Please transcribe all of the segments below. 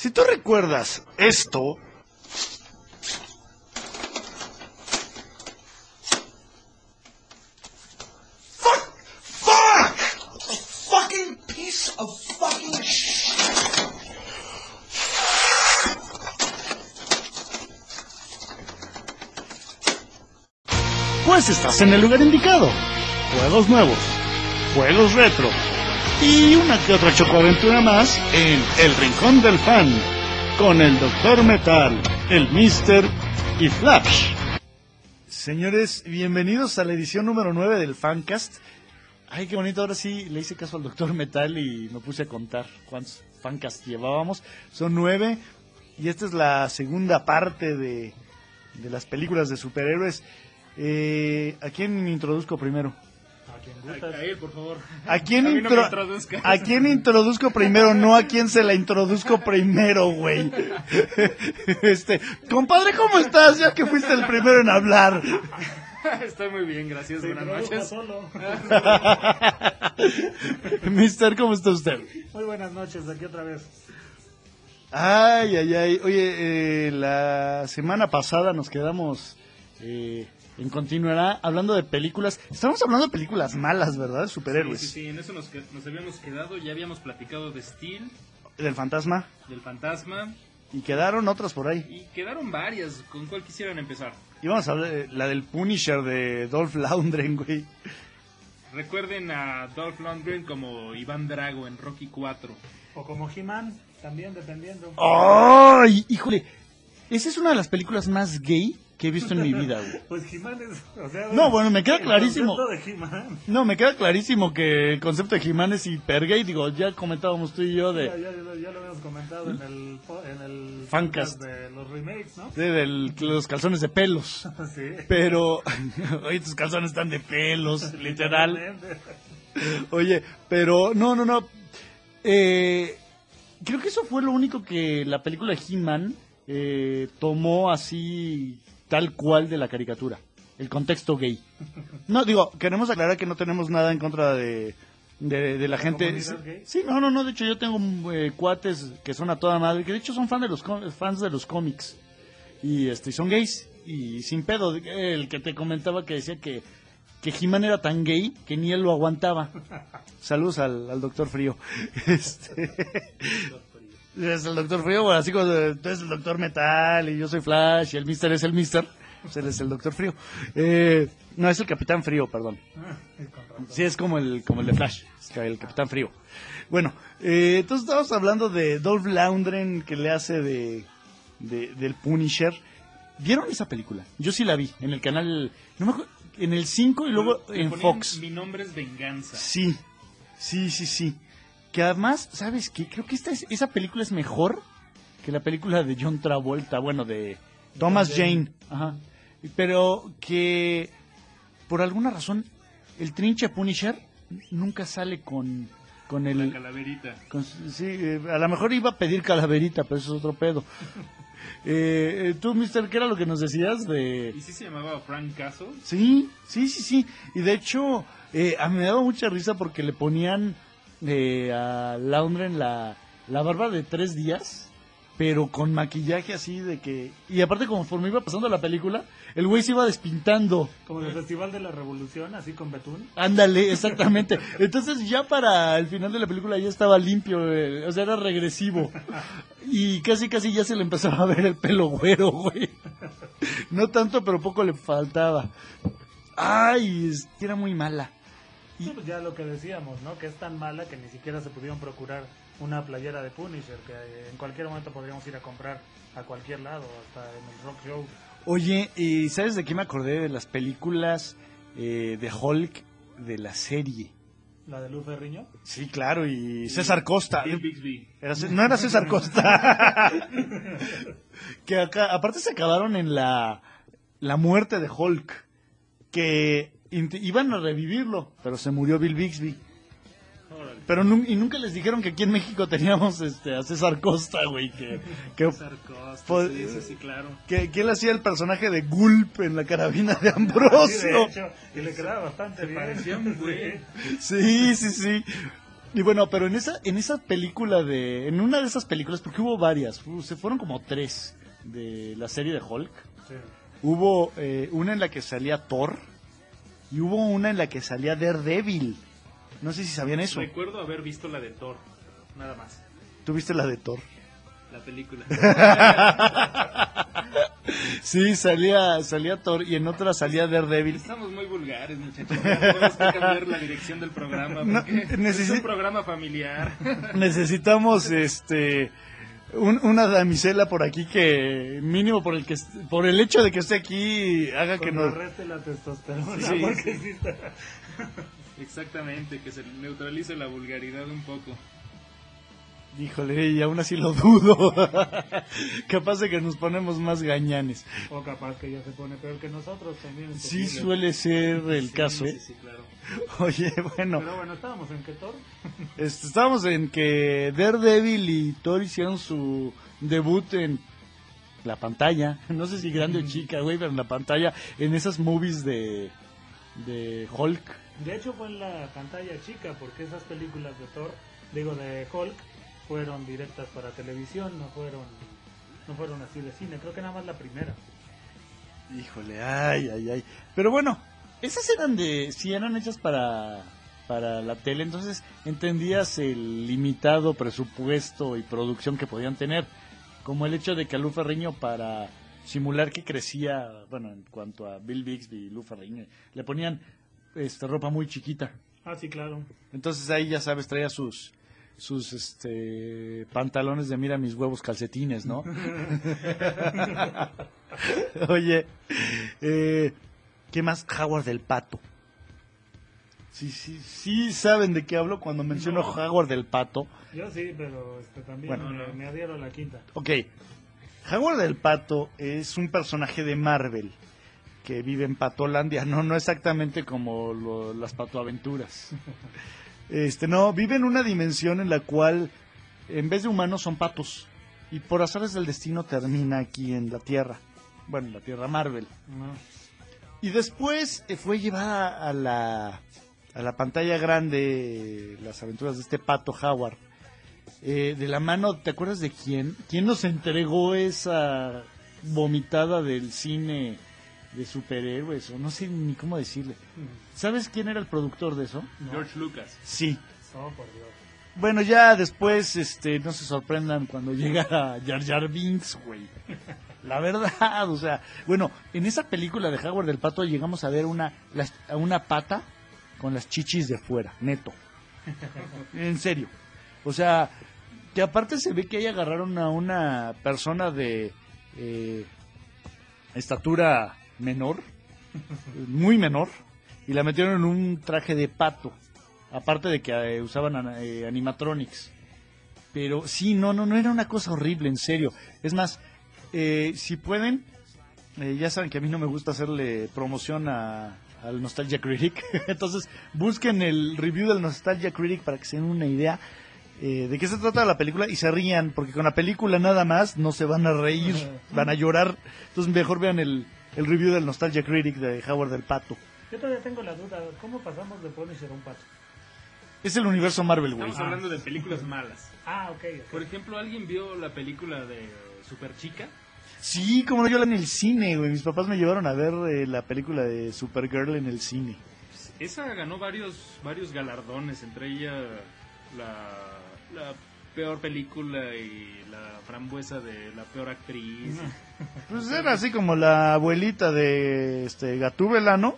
Si tú recuerdas esto, fuck, fuck, a fucking piece of fucking shit. Pues estás en el lugar indicado. Juegos nuevos, juegos retro y una que otra chocoaventura más en El Rincón del Fan con el Doctor Metal, el Mister y Flash. Señores, bienvenidos a la edición número 9 del Fancast. Ay, qué bonito, ahora sí le hice caso al Doctor Metal y me puse a contar cuántos Fancast llevábamos. Son nueve y esta es la segunda parte de, de las películas de superhéroes. Eh, ¿A quién introduzco primero? A él, por favor. ¿A quién, A mí no intro- me introduzcas. ¿A quién introduzco primero? No a quién se la introduzco primero, güey. Este, compadre, ¿cómo estás? Ya que fuiste el primero en hablar. Estoy muy bien, gracias. Buenas noches. Mister, ¿cómo está usted? Muy buenas noches, aquí otra vez. Ay, ay, ay. Oye, eh, la semana pasada nos quedamos eh, en continuará hablando de películas. Estamos hablando de películas malas, ¿verdad? Superhéroes. Sí, sí, sí, en eso nos, nos habíamos quedado. Ya habíamos platicado de Steel, Del fantasma. del Fantasma. Y quedaron otras por ahí. Y quedaron varias. ¿Con cuál quisieran empezar? Y vamos a hablar de la del Punisher de Dolph Lundgren, güey. Recuerden a Dolph Lundgren como Iván Drago en Rocky 4. O como He-Man, también dependiendo. ¡Ay! Híjole, esa es una de las películas más gay que he visto en mi vida, güey. Pues He-Man es. O sea, No, bueno, me queda el clarísimo. de He-Man. No, me queda clarísimo que el concepto de He-Man es hiper gay. Digo, ya comentábamos tú y yo de, ya, ya- ya lo habíamos comentado en el, en el Fancast. de los remakes, ¿no? de- del- los calzones de pelos. Sí. Pero, oye, tus calzones están de pelos, literal. Oye, pero no, no, no. Eh, creo que eso fue lo único que la película de He-Man eh, tomó así tal cual de la caricatura. El contexto gay. No, digo, queremos aclarar que no tenemos nada en contra de, de, de la gente. comunidad gay? Sí, no, no, no. De hecho, yo tengo eh, cuates que son a toda madre, que de hecho son fan de los fans de los cómics. Y este, son gays. Y sin pedo. El que te comentaba que decía que, que He-Man era tan gay que ni él lo aguantaba. Saludos al, al doctor Frío. Este, es el doctor Frío, bueno, así como eh, tú eres el doctor Metal y yo soy Flash y el Mister es el Mister. Pues él es el doctor Frío. Eh, no, es el Capitán Frío, perdón. Sí, es como el, como el de Flash, es el Capitán Frío. Bueno, eh, entonces estamos hablando de Dolph Lundgren que le hace de, de- del Punisher. ¿Vieron esa película? Yo sí la vi en el canal, no me acuerdo, en el 5 y luego en Fox. Mi nombre es Venganza. Sí, sí, sí, sí. Que además, ¿sabes qué? Creo que esta es- esa película es mejor que la película de John Travolta, bueno, de Thomas Jane. Ajá. Pero que por alguna razón el trinche Punisher nunca sale con, con La el... calaverita. con- sí, eh, a lo mejor iba a pedir calaverita, pero eso es otro pedo. Eh, eh, tú, mister, ¿qué era lo que nos decías de...? ¿Y sí se llamaba Frank Castle? Sí, sí, sí, sí. Y de hecho, eh, a mí me daba mucha risa porque le ponían eh, a Laundren la, la barba de tres días, pero con maquillaje así de que... Y aparte, conforme iba pasando la película, el güey se iba despintando. Como el Festival de la Revolución, así con Betún. Ándale, exactamente. Entonces ya para el final de la película ya estaba limpio, eh, o sea, era regresivo. Y casi, casi ya se le empezaba a ver el pelo güero, güey. No tanto, pero poco le faltaba. Ay, era muy mala. Sí, pues ya lo que decíamos, ¿no? Que es tan mala que ni siquiera se pudieron procurar una playera de Punisher, que eh, en cualquier momento podríamos ir a comprar a cualquier lado, hasta en el rock show. Oye, ¿y sabes de qué me acordé? De las películas eh, de Hulk de la serie. La de Luz Ferriño. Sí, claro, y César Costa. Bixby. Era no era César Costa. que acá, aparte se acabaron en la, la muerte de Hulk. Que iban a revivirlo, pero se murió Bill Bixby. Órale. Pero y nunca les dijeron que aquí en México teníamos este a César Costa, güey, que, que, César Costa, sí, sí, sí, claro. que, que él hacía el personaje de Gulp en la carabina de Sí, de Ambrosio. hecho, y le quedaba bastante bien. Güey. Sí, sí, sí. Y bueno, pero en esa, en esa película de, en una de esas películas, porque hubo varias, se fueron como tres de la serie de Hulk. Sí. Hubo eh, una en la que salía Thor y hubo una en la que salía Daredevil. No sé si sabían eso. Recuerdo haber visto la de Thor, nada más, ¿Tuviste la de Thor? la película. Sí, salía, salía Thor y en otra salía Daredevil. Estamos muy vulgares, muchachos. Tenemos que cambiar la dirección del programa. Porque Es un programa familiar. Necesitamos este un- una damisela por aquí que mínimo por el que est- por el hecho de que esté aquí haga que nos Contrarreste la testosterona. Sí, porque sí. sí está- Exactamente, que se neutralice la vulgaridad un poco. Híjole, y aún así lo dudo. Capaz de que nos ponemos más gañanes. O capaz que ella se pone peor que nosotros también. Sí posible. suele ser el Sí, caso. Sí, sí, claro. Oye, bueno, Pero bueno, estábamos en Ketor. este, estábamos en que Daredevil y Thor hicieron su debut en la pantalla. No sé si grande o chica, güey, pero en la pantalla, en esas movies de, de Hulk. De hecho fue en la pantalla chica porque esas películas de Thor, digo de Hulk, fueron directas para televisión, no fueron no fueron así de cine, creo que nada más la primera. Híjole, ay, ay, ay. Pero bueno, esas eran de, si eran hechas para, para la tele, entonces entendías el limitado presupuesto y producción que podían tener. Como el hecho de que a Lu Ferriño para simular que crecía, bueno, en cuanto a Bill Bixby y Lu Ferriño, le ponían este, ropa muy chiquita. Ah, sí, claro. Entonces ahí ya sabes, traía sus sus este pantalones de mira mis huevos calcetines, ¿no? Oye, eh, ¿qué más? Howard del Pato. Sí, sí, sí saben de qué hablo cuando menciono No. Howard del Pato. Yo sí, pero este, también Bueno. me, me adhiero a la quinta. Ok, Howard del Pato es un personaje de Marvel que vive en Patolandia, no, no exactamente como lo- las patoaventuras. Este, no, vive en una dimensión en la cual en vez de humanos son patos y por azares del destino termina aquí en la Tierra, bueno, en la Tierra Marvel. No. Y después eh, fue llevada a la, a la pantalla grande las aventuras de este pato Howard. Eh, de la mano, ¿te acuerdas de quién? ¿Quién nos entregó esa vomitada del cine de superhéroes? O no sé ni cómo decirle. ¿Sabes quién era el productor de eso? No. George Lucas. Sí. Oh, por Dios. Bueno, ya después, este, no se sorprendan cuando llega Jar Jar Binks, güey. La verdad, o sea, bueno, en esa película de Howard del Pato llegamos a ver una, las- a una pata con las chichis de fuera, neto. En serio. O sea, que aparte se ve que ahí agarraron a una persona de eh, estatura menor, muy menor, y la metieron en un traje de pato. Aparte de que eh, usaban eh, animatronics. Pero sí, no, no, no era una cosa horrible, en serio. Es más, eh, si pueden, eh, ya saben que a mí no me gusta hacerle promoción a, al Nostalgia Critic. Entonces, busquen el review del Nostalgia Critic para que se den una idea eh, de qué se trata la película y se rían, porque con la película nada más no se van a reír, van a llorar. Entonces, mejor vean el, el review del Nostalgia Critic de Howard del Pato. Yo todavía tengo la duda, ¿cómo pasamos de Punisher a un pato? Es el universo Marvel, güey. Estamos hablando de películas malas. Ah, ok. ok. Por ejemplo, ¿alguien vio la película de Super Chica? Sí, como no, yo la en el cine, güey. Mis papás me llevaron a ver eh, la película de Supergirl en el cine. Esa ganó varios varios galardones, entre ella la, la peor película y la frambuesa de la peor actriz. Pues era así como la abuelita de este Gatúbela, ¿no?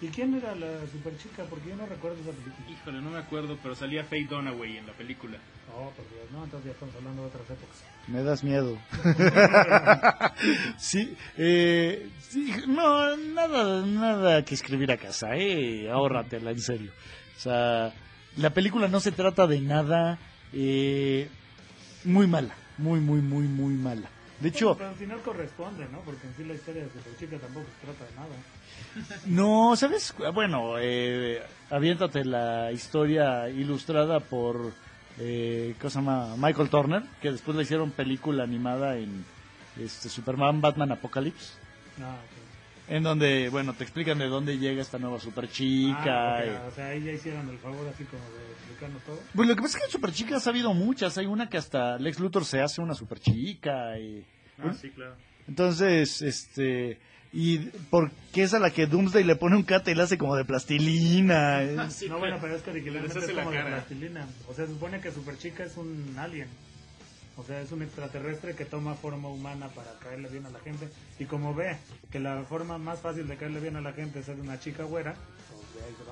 ¿Y quién era la super chica? Porque yo no recuerdo esa película. Híjole, no me acuerdo, pero salía Faye Dunaway en la película. Oh, por Dios, no, entonces ya estamos hablando de otras épocas. Me das miedo. sí, eh, sí, no, nada, nada que escribir a casa, eh, ahórratela, en serio. O sea, La película no se trata de nada eh, muy mala, muy, muy, muy, muy mala. De hecho, Pero al final corresponde, ¿no? Porque en sí la historia de Superchica tampoco se trata de nada. no, ¿sabes? Bueno, eh, aviéntate la historia ilustrada por, eh, ¿cómo se llama? Michael Turner, que después le hicieron película animada en este, Superman, Batman, Apocalypse. Ah, ok. En donde, bueno, te explican de dónde llega esta nueva superchica. Ah, ok, y- O sea, ahí ya hicieron el favor así como de explicarnos todo. Pues lo que pasa es que en superchicas ha habido muchas. Hay una que hasta Lex Luthor se hace una superchica. Y... Ah, sí, claro. Entonces, este... Y porque es a la que Doomsday le pone un cate y la hace como de plastilina. eh. Sí, no, bueno, pero es que originalmente es la como de plastilina. O sea, se supone que Superchica es un alien. O sea, es un extraterrestre que toma forma humana para caerle bien a la gente. Y como ve que la forma más fácil de caerle bien a la gente es ser una chica güera, pues de ahí se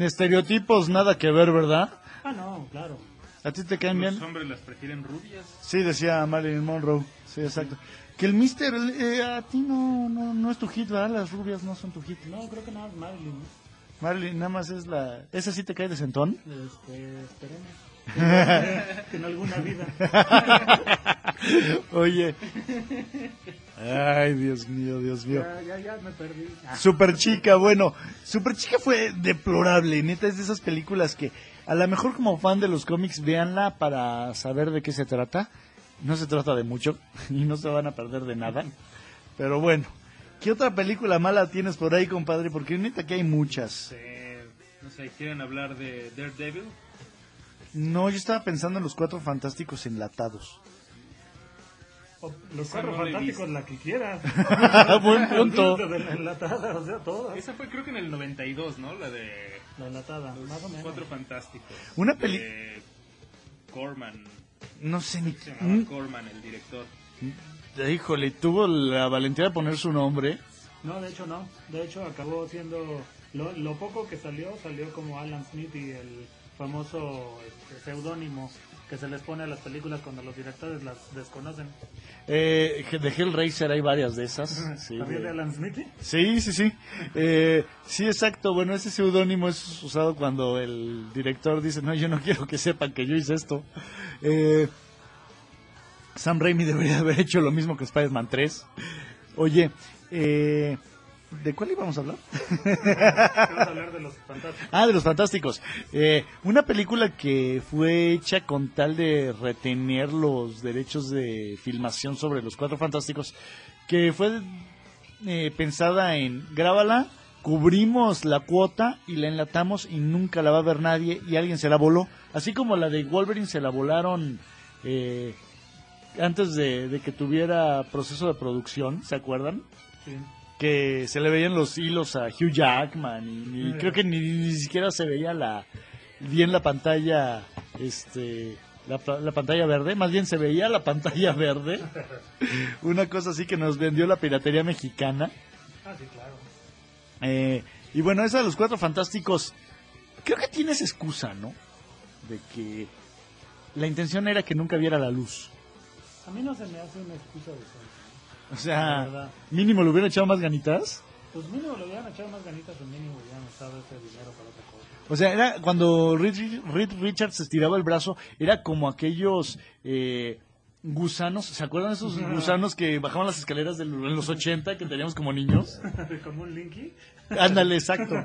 va. Estereotipos nada que ver, ¿verdad? Ah, no, claro. ¿A ti te caen bien? Los hombres las prefieren rubias. Sí, decía Marilyn Monroe. Sí, exacto. Que el Mister, eh, a ti no, no, no es tu hit, ¿verdad? Las rubias no son tu hit. No, creo que nada más Marilyn. Marilyn, nada más es la... ¿Esa sí te cae de sentón? Este, esperemos. que en alguna vida. Oye. Ay, Dios mío, Dios mío. Ya, ya, ya me perdí. Super Chica, bueno, Super Chica fue deplorable, neta, es de esas películas que a lo mejor como fan de los cómics véanla para saber de qué se trata. No se trata de mucho y no se van a perder de nada. Pero bueno, ¿qué otra película mala tienes por ahí, compadre? Porque neta que hay muchas. Eh, no sé, ¿quieren hablar de Daredevil? No, yo estaba pensando en los cuatro fantásticos enlatados. o los Esa cuatro no la he fantásticos, la que quieras. Buen punto. De la enlatada, o sea, todas. Esa fue creo que en el 92, ¿no? La de La enlatada, los más o menos. Cuatro Fantásticos. Una peli- De Corman. No sé ni... Se llamaba Corman, el director. Híjole, tuvo la valentía de poner su nombre. No, de hecho no. De hecho acabó siendo... Lo, lo poco que salió, salió como Alan Smith y el famoso este, seudónimo que se les pone a las películas cuando los directores las desconocen. Eh, de Hellraiser hay varias de esas. Sí, ¿También de- de Alan Smith? Sí, sí, sí. Eh, sí, exacto. Bueno, ese seudónimo es usado cuando el director dice, no, yo no quiero que sepan que yo hice esto. Eh, Sam Raimi debería haber hecho lo mismo que Spider-Man 3. Oye, eh, ¿de cuál íbamos a hablar? Vamos a hablar de los fantásticos. Ah, de los fantásticos. Eh, una película que fue hecha con tal de retener los derechos de filmación sobre los cuatro fantásticos, que fue eh, pensada en grábala, cubrimos la cuota y la enlatamos y nunca la va a ver nadie y alguien se la voló. Así como la de Wolverine se la volaron eh, antes de, de que tuviera proceso de producción, ¿se acuerdan? Sí. Que se le veían los hilos a Hugh Jackman y, creo que ni, ni siquiera se veía la bien la pantalla este la, la pantalla verde, más bien se veía la pantalla verde. Una cosa así que nos vendió la piratería mexicana. Ah, sí, claro. Eh, y bueno, esa de los cuatro fantásticos, creo que tienes excusa, ¿no? De que la intención era que nunca viera la luz. A mí no se me hace una excusa de eso. O sea, mínimo le hubieran echado más ganitas. Pues mínimo le hubieran echado más ganitas o mínimo hubieran usado ese dinero para otra cosa. O sea, era cuando Reed, Reed Richards estiraba el brazo, era como aquellos eh, gusanos, ¿se acuerdan de esos gusanos que bajaban las escaleras de los 80 que teníamos como niños? Como un Linky. Ándale, exacto.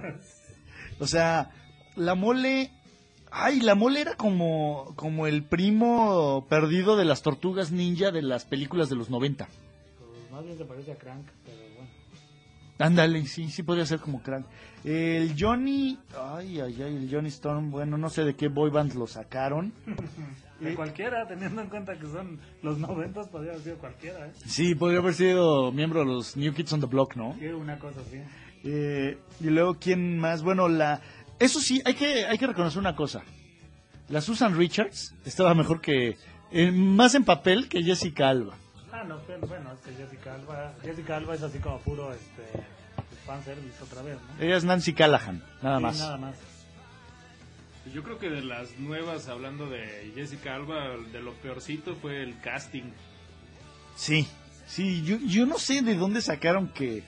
O sea, la mole, ay, la mole era como, como el primo perdido de las tortugas ninja de las películas de los 90. Más bien se parece a Crank, pero bueno. Ándale, sí, sí podría ser como crank. El Johnny, ay, ay, ay, el Johnny Storm, bueno, no sé de qué boy band lo sacaron. De cualquiera, teniendo en cuenta que son los noventas, podría haber sido cualquiera, ¿eh? Sí, podría haber sido miembro de los New Kids on the Block, ¿no? Sí, una cosa así. Eh, y luego, ¿quién más? Bueno, la... Eso sí, hay que, hay que reconocer una cosa. La Susan Richards estaba mejor que... eh, más en papel que Jessica Alba. Ah, no, pero bueno, es que Jessica Alba, Jessica Alba es así como puro este, fanservice otra vez, ¿no? Ella es Nancy Callahan, nada Sí, más. Nada más. Yo creo que de las nuevas, hablando de Jessica Alba, de lo peorcito fue el casting. Sí, sí, yo, yo no sé de dónde sacaron que,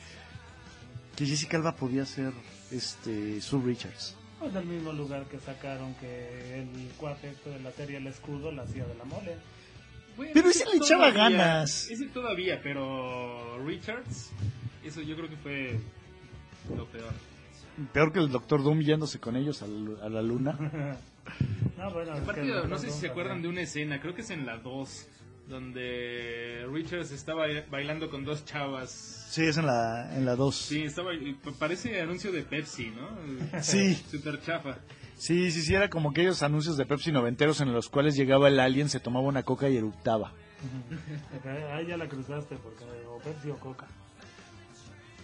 que Jessica Alba podía ser este, Sue Richards. Es del mismo lugar que sacaron que el cuate este de la serie El Escudo la hacía de la mole. Bueno, Pero ese le echaba todavía- ganas. Ese todavía, pero Richards, eso yo creo que fue lo peor. Peor que el Doctor Doom yéndose con ellos al- a la luna. No, bueno, Aparte, no sé si se acuerdan de una escena, creo que es en la 2, donde Richards estaba bailando con dos chavas. Sí, es en la, en la 2. Sí, estaba, parece anuncio de Pepsi, ¿no? Sí. Super chafa. Sí, sí, sí, era como aquellos anuncios de Pepsi noventeros en los cuales llegaba el alien, se tomaba una coca y eructaba. Ahí ya la cruzaste, porque o Pepsi o Coca.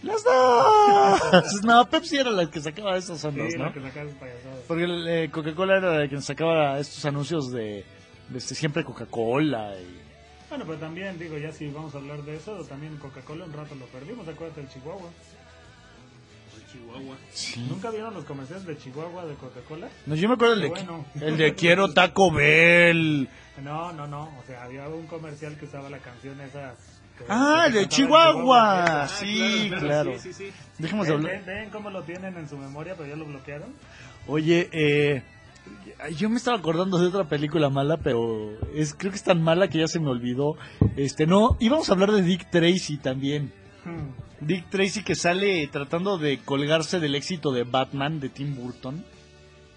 ¡Las dos! No, Pepsi era la que sacaba esos Sí, ondas, la ¿no? que payasadas. Porque eh, Coca-Cola era la que sacaba estos anuncios de, de este, siempre Coca-Cola. Y... Bueno, pero también, digo, ya si vamos a hablar de eso, también Coca-Cola un rato lo perdimos, acuérdate del Chihuahua. Chihuahua. ¿Nunca vieron los comerciales de Chihuahua de Coca-Cola? No, yo me acuerdo el de, Bueno. el de Quiero Taco Bell. No, no, no, o sea, había un comercial que usaba la canción esa... que- Ah, que el de cantaba Chihuahua. Ah, Sí, claro. Sí, sí, sí. Dejemos Ven, hablar. ven, ven cómo lo tienen en su memoria, pero ya lo bloquearon. Oye, eh, yo me estaba acordando de otra película mala, pero es creo que es tan mala que ya se me olvidó. Este, no, íbamos a hablar de Dick Tracy también. Hmm. Dick Tracy que sale tratando de colgarse del éxito de Batman de Tim Burton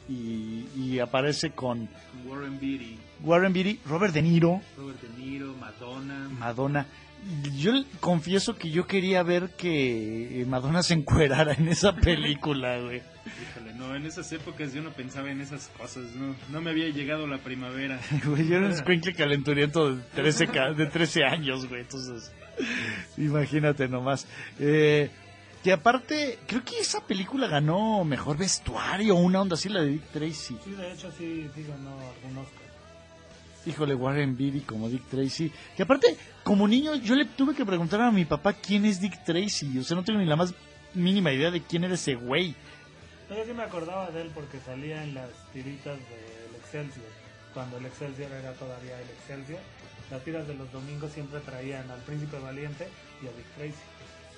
y, y aparece con Warren Beatty, Warren Beatty, Robert De Niro, Robert De Niro, Madonna. Madonna. Yo confieso que yo quería ver que Madonna se encuerara en esa película, güey. Híjole, no, en esas épocas yo no pensaba en esas cosas, no, no me había llegado la primavera. Güey, yo era un escuincle calenturiento de 13, ca- de 13 años, güey. Entonces, imagínate nomás. Eh, que aparte, creo que esa película ganó mejor vestuario, una onda así, la de Dick Tracy. Sí, de hecho sí, sí ganó algún Oscar. Híjole, Warren Beatty como Dick Tracy. Que aparte, como niño, yo le tuve que preguntar a mi papá quién es Dick Tracy. O sea, no tengo ni la más mínima idea de quién era ese güey. Yo sí me acordaba de él porque salía en las tiritas del Excelsior, cuando el Excelsior era todavía el Excelsior. Las tiras de los domingos siempre traían al Príncipe Valiente y a Dick Tracy.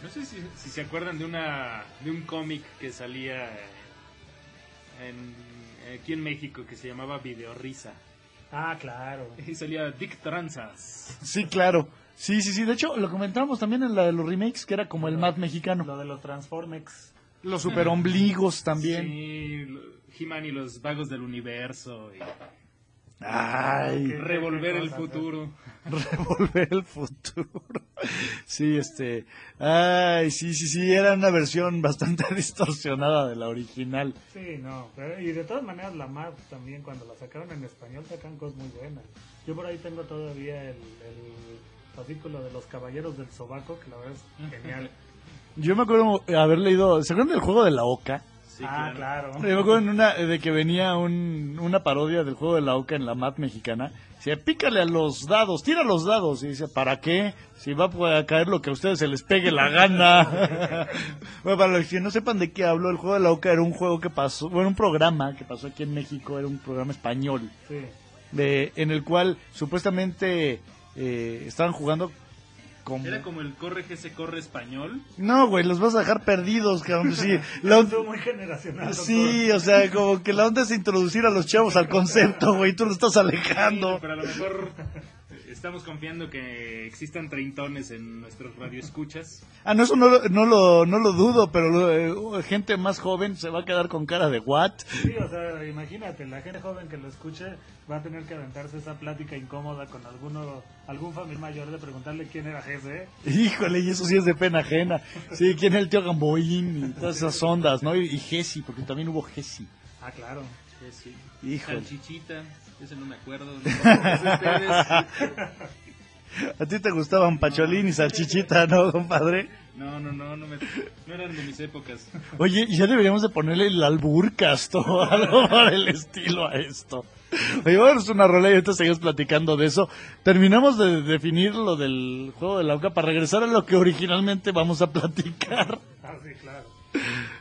No sé si, si se acuerdan de una de un cómic que salía en, aquí en México que se llamaba Videorrisa. Ah, claro. Y salía Dick Tranzas. Sí, claro. Sí, sí, sí. De hecho, lo comentábamos también en la de los remakes, que era como el Mad mexicano. Lo de los Transformex. Los super ombligos también. Sí, He-Man y los vagos del universo. Y Ay, revolver el futuro. revolver el futuro. Sí, este. Ay, sí, sí, sí. Era una versión bastante distorsionada de la original. Sí, no. pero- y de todas maneras, la MAP también, cuando la sacaron en español, sacan cosas muy buenas. Yo por ahí tengo todavía el, el fascículo de los Caballeros del Sobaco, que la verdad es genial. Yo me acuerdo haber leído. ¿Se acuerdan del juego de la Oca? Sí, ah, claro. Yo me acuerdo en una, de que venía un, una parodia del juego de la Oca en la mat mexicana. Dice, pícale a los dados, tira los dados. Y dice, ¿para qué? Si va a caer lo que a ustedes se les pegue la gana. bueno, para los que no sepan de qué hablo, el juego de la Oca era un juego que pasó, bueno, un programa que pasó aquí en México, era un programa español, Sí. de, en el cual supuestamente eh, estaban jugando como... Era como el corre que se corre español. No, güey, los vas a dejar perdidos, cabrón. Sí, la, Estuvo muy generacional. doctor. Sí, o sea, como que la onda es introducir a los chavos al concepto, güey, tú lo estás alejando. Pero a lo mejor estamos confiando que existan treintones en nuestros radioescuchas. Ah, no, eso no, lo- no, lo, no lo dudo, pero lo- eh, gente más joven se va a quedar con cara de what. Sí, o sea, imagínate, la gente joven que lo escuche va a tener que aventarse esa plática incómoda con alguno, algún familiar mayor de preguntarle quién era jefe. Híjole, y eso sí es de pena ajena. Sí, quién es el tío Gamboín y todas esas ondas, ¿no? Y, y Jesse, porque también hubo Jesse. Ah, claro. Sí. Híjole. Salchichita, ese no me acuerdo. A ti te gustaban Pacholín y Salchichita, ¿no, compadre? No, no, no, no, me- no eran de mis épocas. Oye, ya deberíamos de ponerle el alburcast o algo por el estilo a esto. Oye, vamos a una rola y ahorita seguimos platicando de eso. Terminamos de definir lo del juego de la OCA para regresar a lo que originalmente vamos a platicar. Ah, sí, claro.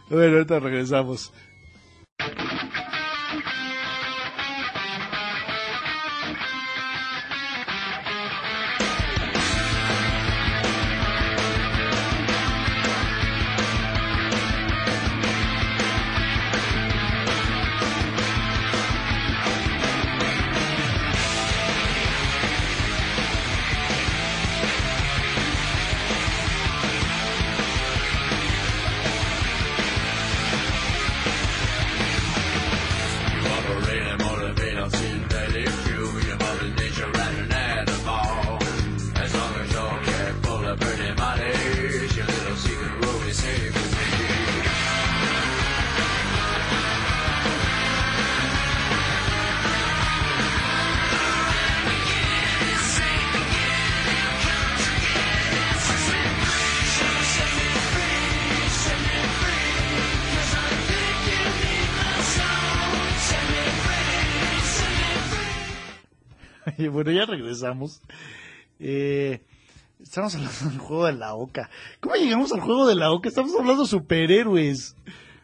Bueno, ahorita regresamos. Bueno, ya regresamos. Eh, estamos hablando del juego de la Oca. ¿Cómo llegamos al juego de la Oca? Estamos hablando de superhéroes.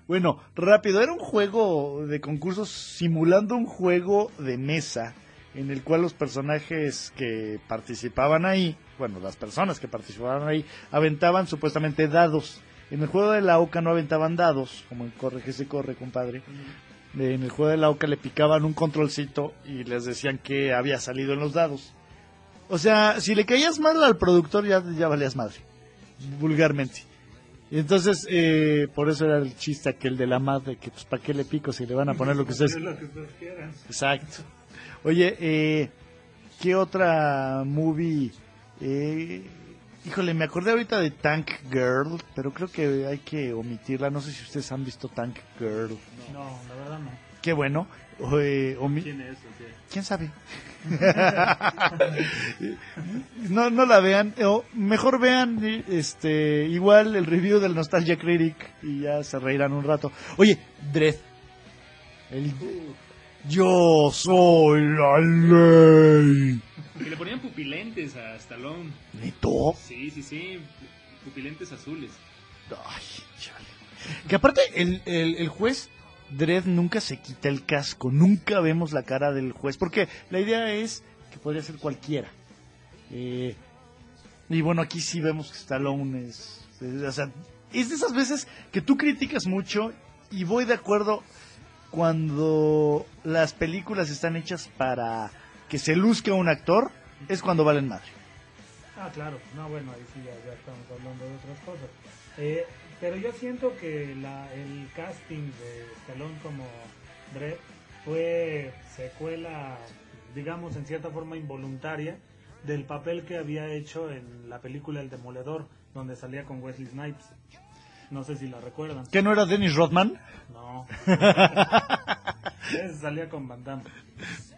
Bueno, rápido, era un juego de concursos simulando un juego de mesa en el cual los personajes que participaban ahí, bueno, las personas que participaban ahí, aventaban supuestamente dados. En el juego de la Oca no aventaban dados, como en Corre que se corre, compadre. En el juego de la Oca le picaban un controlcito y les decían que había salido en los dados. O sea, si le caías mal al productor ya, ya valías madre, vulgarmente. Y entonces, eh, por eso era el chiste aquel de la madre, que pues para qué le pico si le van a poner lo que ustedes... lo que ustedes quieran. Exacto. Oye, eh, ¿qué otra movie? Eh, híjole, me acordé ahorita de Tank Girl, pero creo que hay que omitirla. No sé si ustedes han visto Tank Girl. No, la verdad no. Qué bueno. O, eh, ¿Quién es? O sea, ¿Quién sabe? no, no la vean. O mejor vean este igual el review del Nostalgia Critic y ya se reirán un rato. Oye, Dredd. El- Yo soy la ley. Que le ponían pupilentes a Stallone. ¿Neto? Sí, sí, sí. Pupilentes azules. Ay, chale. Que aparte, el, el, el juez Dredd nunca se quita el casco, nunca vemos la cara del juez, porque la idea es que podría ser cualquiera. Eh, y bueno, aquí sí vemos que Stallone es, es- o sea, es de esas veces que tú criticas mucho y voy de acuerdo cuando las películas están hechas para que se luzca un actor, es cuando valen madre. Ah, claro. No, bueno, ahí sí ya, estamos hablando de otras cosas. Eh, pero yo siento que la, el casting de Stallone como Dredd fue secuela, digamos, en cierta forma involuntaria del papel que había hecho en la película El Demoledor, donde salía con Wesley Snipes. No sé si la recuerdan. ¿Que no era Dennis Rodman? No. Ese salía con Van Damme.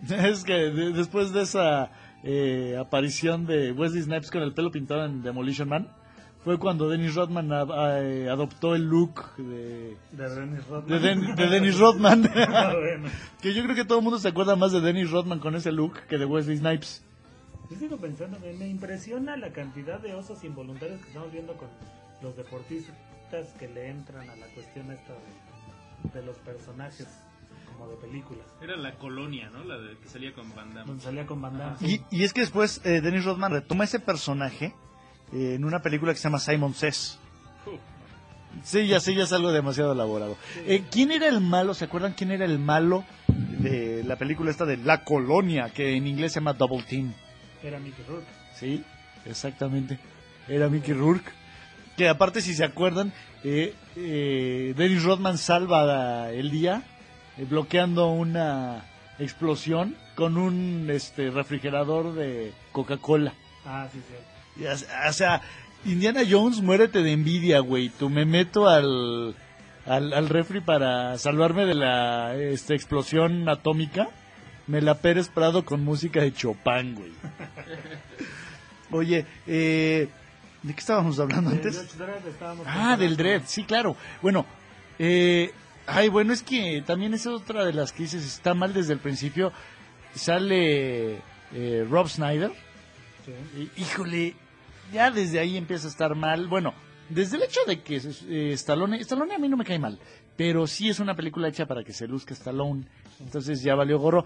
Es que de- después de esa eh, aparición de Wesley Snipes con el pelo pintado en Demolition Man, fue cuando Dennis Rodman a- a- eh, adoptó el look de, De Dennis de, Rodman. Den- de Dennis Rodman. Ah, bueno. que yo creo que todo el mundo se acuerda más de Dennis Rodman con ese look que de Wesley Snipes. Yo sigo pensando, me, me impresiona la cantidad de osos involuntarios que estamos viendo con los deportistas que le entran a la cuestión esta de, de los personajes como de películas. Era la colonia, ¿no? La de, que salía con Van Damme. Donde salía con Van Damme. Y, y es que después eh, Dennis Rodman retoma ese personaje eh, en una película que se llama Simon Says. Sí, ya sé, ya es algo demasiado elaborado. Eh, ¿Quién era el malo? ¿Se acuerdan quién era el malo de la película esta de La Colonia, que en inglés se llama Double Team? Era Mickey Rourke. Sí, exactamente. Era Mickey Rourke. Que aparte, si se acuerdan, eh, eh, Dennis Rodman salva el día eh, bloqueando una explosión con un este refrigerador de Coca-Cola. Ah, sí, sí. Y, O sea- o sea, Indiana Jones, muérete de envidia, güey. Tú me meto al, al, al refri para salvarme de la este, explosión atómica. Me la Pérez Prado con música de Chopin, güey. Oye, eh, ¿de qué estábamos hablando antes? Estábamos Ah, del Dread, sí, claro. Bueno, eh, ay, bueno, es que también es otra de las que dices, está mal desde el principio. Sale eh, Rob Snyder. Sí. Y, híjole, ya desde ahí empieza a estar mal. Bueno, desde el hecho de que eh, Stallone, Stallone a mí no me cae mal, pero sí es una película hecha para que se luzca Stallone. Entonces ya valió gorro.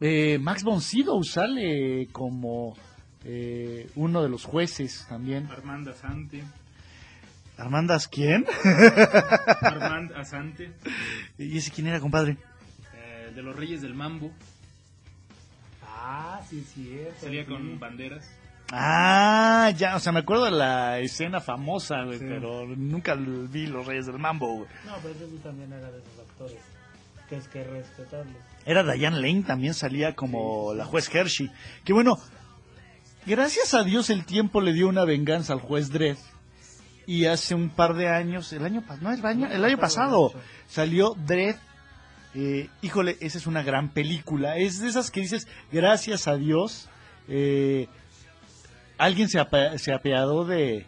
Eh, Max von Sydow sale como eh, uno de los jueces también. Armand Asante. ¿Armandas quién? Armand Asante. ¿Y ese quién era, compadre? eh, de los Reyes del Mambo. Ah, sí, sí. es, Salía sí. con banderas. Ah, ya, o sea, me acuerdo de la escena famosa, güey, Sí. pero nunca vi Los Reyes del Mambo, güey. No, pero ese sí también era de esos actores. Que es que respetarlos. Era Diane Lane, también salía como la juez Hershey. Que bueno, gracias a Dios el tiempo le dio una venganza al juez Dredd. Y hace un par de años, el año, no, el año, pasado, salió Dredd. Eh, híjole, esa es una gran película. Es de esas que dices, gracias a Dios, eh, alguien se, apa- se apeadó de,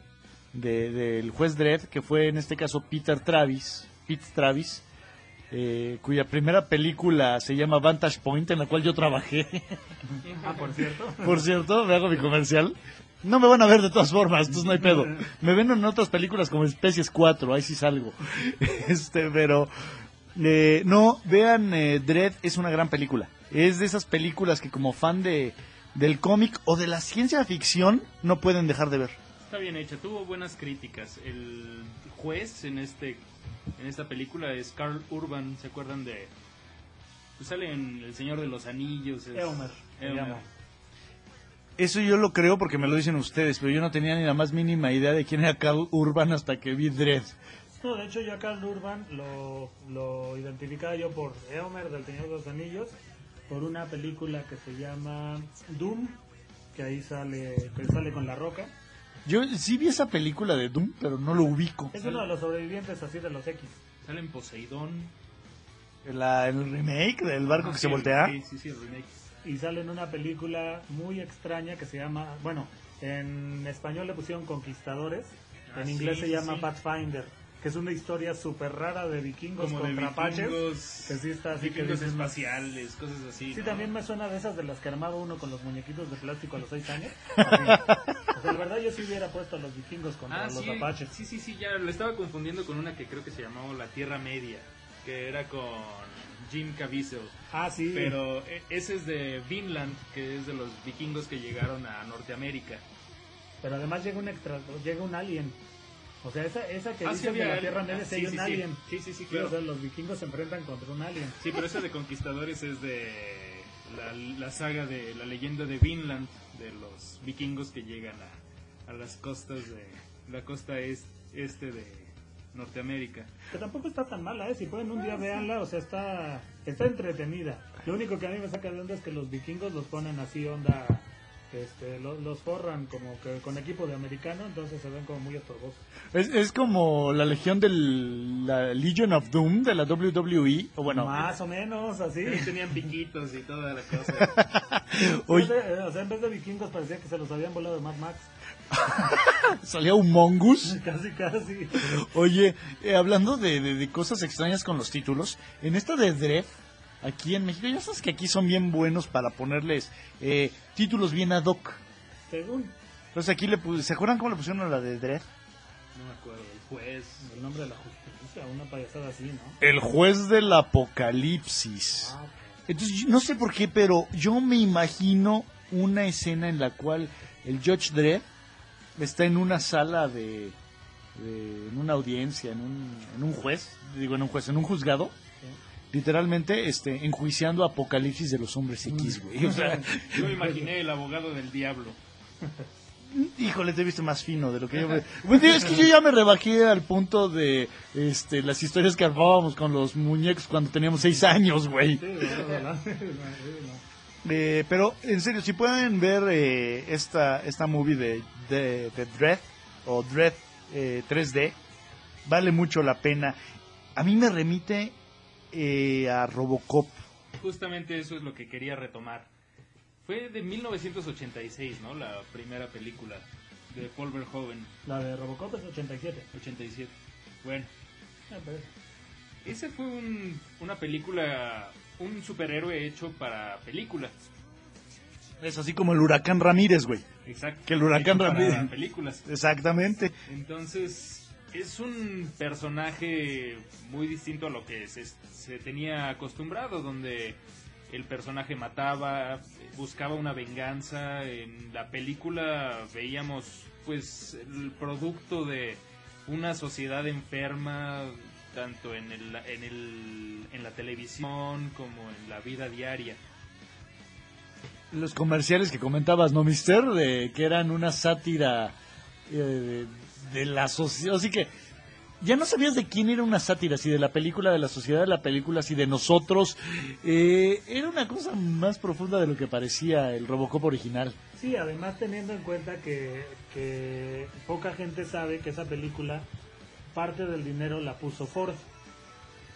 de- del juez Dredd, que fue en este caso Peter Travis, Pete Travis, eh, cuya primera película se llama Vantage Point, en la cual yo trabajé. Ah, por cierto. Por cierto, me hago mi comercial. No me van a ver de todas formas, entonces no hay pedo. Me ven en otras películas como Especies 4, ahí sí salgo. Este, pero eh, no, vean, eh, Dread es una gran película. Es de esas películas que como fan de del cómic o de la ciencia ficción no pueden dejar de ver. Está bien hecha, tuvo buenas críticas. El juez en este en esta película es Carl Urban, ¿se acuerdan de? Pues sale en El Señor de los Anillos. Es Eomer, se Eomer. llama. Eso yo lo creo porque me lo dicen ustedes, pero yo no tenía ni la más mínima idea de quién era Carl Urban hasta que vi Dread. No, de hecho yo a Carl Urban lo, lo identificaba yo por Eomer del Señor de los Anillos, por una película que se llama Doom, que ahí sale, que sale con La Roca. Yo sí vi esa película de Doom, pero no lo ubico. Es uno de los sobrevivientes así de los X. Sale en Poseidón. La, el remake del barco que Ah, se sí, voltea. Sí, sí, sí, el remake. Y sale en una película muy extraña que se llama, bueno, en español le pusieron Conquistadores, Ah, en inglés sí, se llama sí. Pathfinder, que es una historia súper rara de vikingos Como de contra apaches. vikingos, que sí está así que vikingos dices, espaciales, cosas así. Sí, ¿no? también me suena de esas de las que armaba uno con los muñequitos de plástico a los seis años. O sea, la verdad yo sí hubiera puesto a los vikingos contra Ah, los sí, apaches. sí, sí, sí, ya lo estaba confundiendo con una que creo que se llamaba La Tierra Media, que era con Jim Caviezel. Ah, sí. Pero eh, ese es de Vinland, que es de los vikingos que llegaron a Norteamérica. Pero además llega un extra, llega un alien. O sea, esa, esa que Ah, dices sí, la. Tierra Media, Ah, sí un sí, alien. Sí, sí, sí, o claro. sea, los vikingos se enfrentan contra un alien. Sí, pero ese de Conquistadores es de la, la saga de la leyenda de Vinland, de los vikingos que llegan a, a las costas de la costa es- este de Norteamérica. Que tampoco está tan mala, ¿eh? Si pueden un día véanla, o sea, está, está entretenida. Lo único que a mí me saca de onda es que los vikingos los ponen así, onda, este, lo- los, forran como que con equipo de americano, entonces se ven como muy estorbosos. Es, es como la legión del la Legion of Doom de la WWE. O bueno, Más o menos, así. Tenían piquitos y toda la cosa. oye, O sea, en vez de vikingos parecía que se los habían volado de Mad Max. salía un mongus. Casi, casi. Oye, eh, hablando de, de- de cosas extrañas con los títulos, en esta de Dread, aquí en México, ya sabes que aquí son bien buenos para ponerles eh, títulos bien ad hoc. Según Entonces aquí le pus- ¿se acuerdan cómo le pusieron a la de Dread? No me acuerdo, el juez. el nombre de la justicia, una payasada así, ¿no? El juez del apocalipsis. Ah, ok. Entonces, no sé por qué, pero yo me imagino una escena en la cual el Judge Dredd está en una sala de, de- en una audiencia, en un, en un juez, digo en un juez, en un juzgado, literalmente este, enjuiciando Apocalipsis de los hombres X, güey. O sea, Yo me imaginé el abogado del diablo. híjole, te viste más fino de lo que yo me... Bueno, es que yo ya me rebajé al punto de este, las historias que armábamos con los muñecos cuando teníamos seis años, güey. Eh, pero en serio, si pueden ver eh, esta, esta movie de, de, de Dread o Dread eh, 3D, vale mucho la pena. A mí me remite eh, a Robocop. Justamente eso es lo que quería retomar. Fue de 1986, ¿no? La primera película de Paul Verhoeven, La de Robocop es 87. 87. Bueno, Ah, ese fue un- una película, un superhéroe hecho para películas. Es así como el huracán Ramírez, güey. Exacto. Que el huracán para Ramírez. películas. Exactamente. Entonces, es un personaje muy distinto a lo que se, se tenía acostumbrado, donde el personaje mataba, buscaba una venganza. En la película veíamos, pues, el producto de una sociedad enferma, tanto en, el, en, el, en la televisión como en la vida diaria. Los comerciales que comentabas, ¿no, Mister? De que eran una sátira eh, de, la sociedad. Así que ya no sabías de quién era una sátira, si de la película, de la sociedad de la película, si de nosotros. Eh, era una cosa más profunda de lo que parecía el Robocop original. Sí, además teniendo en cuenta que, que poca gente sabe que esa película parte del dinero la puso Ford.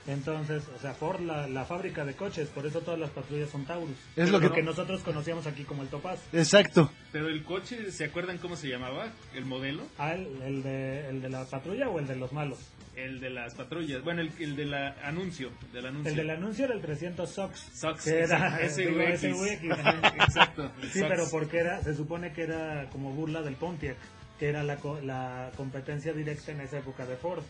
Entonces, o sea, Ford, la, la fábrica de coches, por eso todas las patrullas son Taurus. Es lo que- nosotros conocíamos aquí como el Topaz. Exacto. Pero el coche, ¿se acuerdan cómo se llamaba? ¿El modelo? Ah, el, el de, el de la patrulla o el de los malos. El de las patrullas. Bueno, el, el del anuncio. Del anuncio. El del anuncio era el 300 SOX. SOX, que era digo, SUX. SUX. Exacto. Sí, SOX. pero porque era, se supone que era como burla del Pontiac, que era la, co- la competencia directa en esa época de Ford.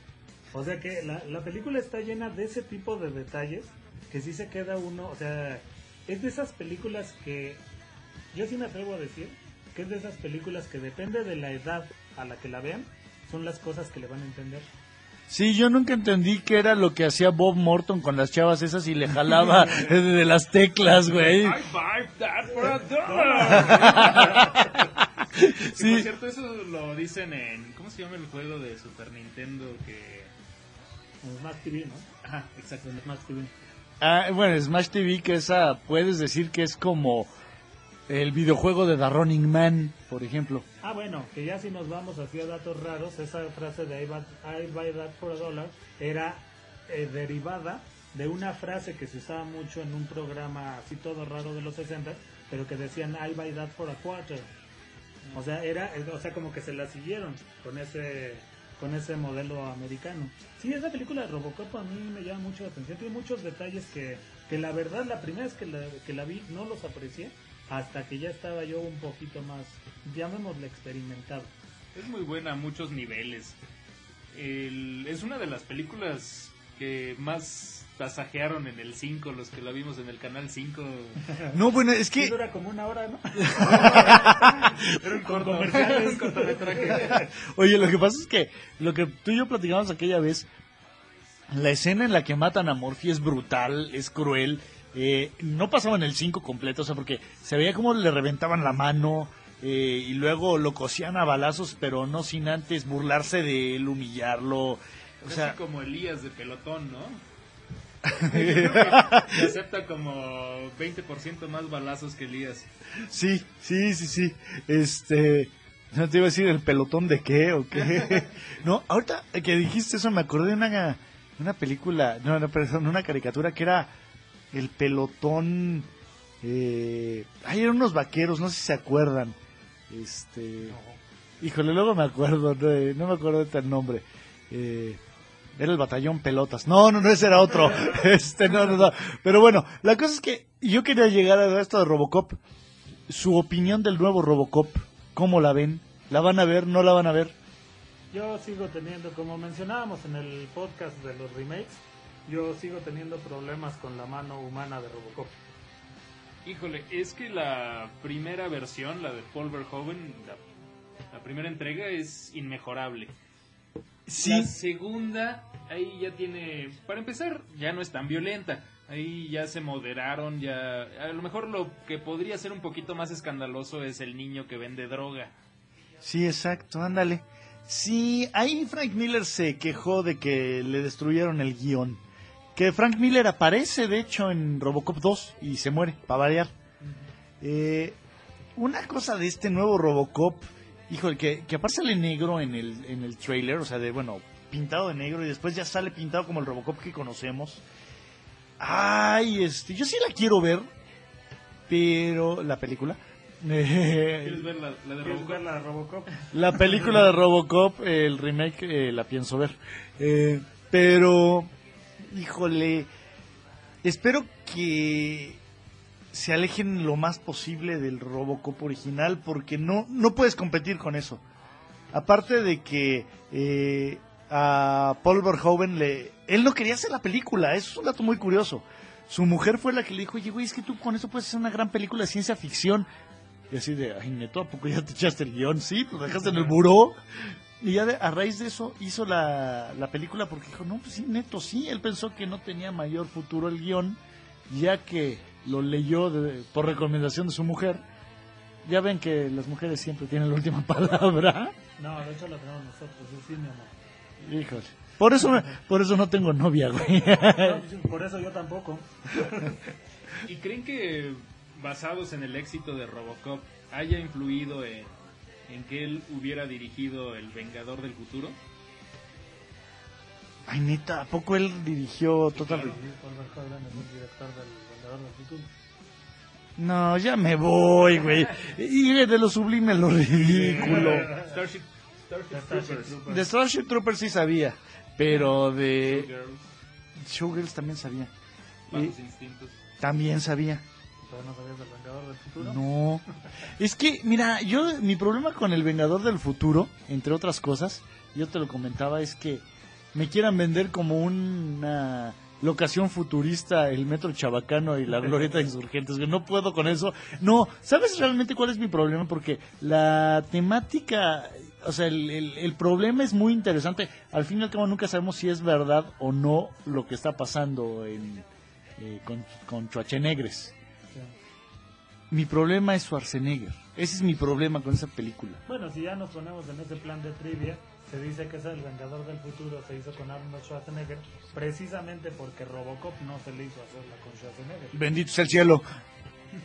O sea que la, la película está llena de ese tipo de detalles que sí se queda uno, o sea, es de esas películas que yo sí me atrevo a decir que es de esas películas que depende de la edad a la que la vean, son las cosas que le van a entender. Sí, yo nunca entendí qué era lo que hacía Bob Morton con las chavas esas y le jalaba de las teclas, güey. I buy that for a dollar. Que, Sí. Por cierto, eso lo dicen en. ¿Cómo se llama el juego de Super Nintendo? Que. En Smash TV, ¿no? Ajá, exacto. En Smash TV. Ah, bueno, Smash TV, que esa puedes decir que es como el videojuego de The Running Man, por ejemplo. Ah, bueno, que ya si nos vamos hacia datos raros, esa frase de I buy, I buy that for a dollar era eh, derivada de una frase que se usaba mucho en un programa así todo raro de los 60, pero que decían I buy that for a quarter. O sea, era, eh, o sea, como que se la siguieron con ese con ese modelo americano. Sí, esa película de Robocop a mí me llama mucho la atención. Tiene muchos detalles que, que la verdad, la primera vez que la, que la vi no los aprecié hasta que ya estaba yo un poquito más, llamémosle experimentado. Es muy buena a muchos niveles. El- es una de las películas que más tasajearon en el 5, los que la vimos en el canal 5. No, bueno, es Sí, que... dura como una hora, ¿no? Era un corto, cortometraje. Oye, lo que pasa es que lo que tú y yo platicamos aquella vez, la escena en la que matan a Morphy es brutal, es cruel. eh, no pasaba en el 5 completo, o sea, porque se veía como le reventaban la mano eh, y luego lo cosían a balazos, pero no sin antes burlarse de él, humillarlo. O Casi sea, como Elías de pelotón, ¿no? Que acepta como 20% más balazos que Elías. sí, sí, sí, sí. Este, no te iba a decir el pelotón de qué o qué. no, ahorita que dijiste eso me acordé de una, una película, no, no, perdón, una caricatura que era el pelotón. Eh, ay, eran unos vaqueros, no sé si se acuerdan. Este, híjole, luego me acuerdo, no, no me acuerdo de el nombre. Eh, era el batallón pelotas. No, no, no, ese era otro. Este, no, no, no. Pero bueno, la cosa es que yo quería llegar a esto de Robocop. Su opinión del nuevo Robocop, ¿cómo la ven? ¿La van a ver? ¿No la van a ver? Yo sigo teniendo, como mencionábamos en el podcast de los remakes, yo sigo teniendo problemas con la mano humana de Robocop. Híjole, es que la primera versión, la de Paul Verhoeven, la, la primera entrega es inmejorable. La segunda, ahí ya tiene, para empezar, ya no es tan violenta. Ahí ya se moderaron, ya... A lo mejor lo que podría ser un poquito más escandaloso es el niño que vende droga. Sí, exacto, ándale. Sí, ahí Frank Miller se quejó de que le destruyeron el guion. Que Frank Miller aparece, de hecho, en Robocop 2 y se muere, para variar. Eh, una cosa de este nuevo Robocop, híjole, que, que aparte sale negro en el, en el trailer, o sea, de, bueno, pintado de negro y después ya sale pintado como el Robocop que conocemos. Ay, este, yo sí la quiero ver, pero la película. ¿Quieres ver la, la de ¿Quieres Robocop? ver la de Robocop? La película de Robocop, el remake, eh, la pienso ver. Eh, pero, híjole, espero que se alejen lo más posible del Robocop original porque no, no puedes competir con eso. Aparte de que eh, a Paul Verhoeven le... Él no quería hacer la película, eso es un dato muy curioso. Su mujer fue la que le dijo, oye, güey, es que tú con eso puedes hacer una gran película de ciencia ficción. Y así de, ay, neto, ¿a poco ya te echaste el guion? Sí, lo dejaste en el buró. Y ya de- a raíz de eso hizo la, la película porque dijo, no, pues sí, neto, sí. Él pensó que no tenía mayor futuro el guion, ya que lo leyó de- por recomendación de su mujer. Ya ven que las mujeres siempre tienen la última palabra. No, de hecho la tenemos nosotros, sí, sí, mi amor. Híjole. Por eso, me- por eso no tengo novia, güey. No, por eso yo tampoco. ¿Y creen que basados en el éxito de Robocop haya influido en, en que él hubiera dirigido El Vengador del Futuro? Ay, neta, ¿a poco él dirigió Total Sí, Paul No, ya me voy, güey. Y de lo sublime lo ridículo. Starship, Starship Starship Troopers. De Starship Troopers sí sabía. pero de Girls, Showgirls también sabía. Bajos Instintos. también sabía. ¿Todavía no sabías del Vengador del Futuro? No. Es que, mira, yo, mi problema con el Vengador del Futuro, entre otras cosas, yo te lo comentaba, es que me quieran vender como una locación futurista el Metro Chabacano y la Glorieta de Insurgentes. No puedo con eso. No, ¿sabes realmente cuál es mi problema? Porque la temática, o sea, el, el- problema es muy interesante. Al fin y al cabo nunca sabemos si es verdad o no lo que está pasando en, eh, con, con Schwarzenegger. Mi problema es Schwarzenegger. Ese es mi problema con esa película. Bueno, si ya nos ponemos en ese plan de trivia, se dice que ese El Vengador del Futuro se hizo con Arnold Schwarzenegger precisamente porque Robocop no se le hizo hacerla con Schwarzenegger. Bendito sea el cielo.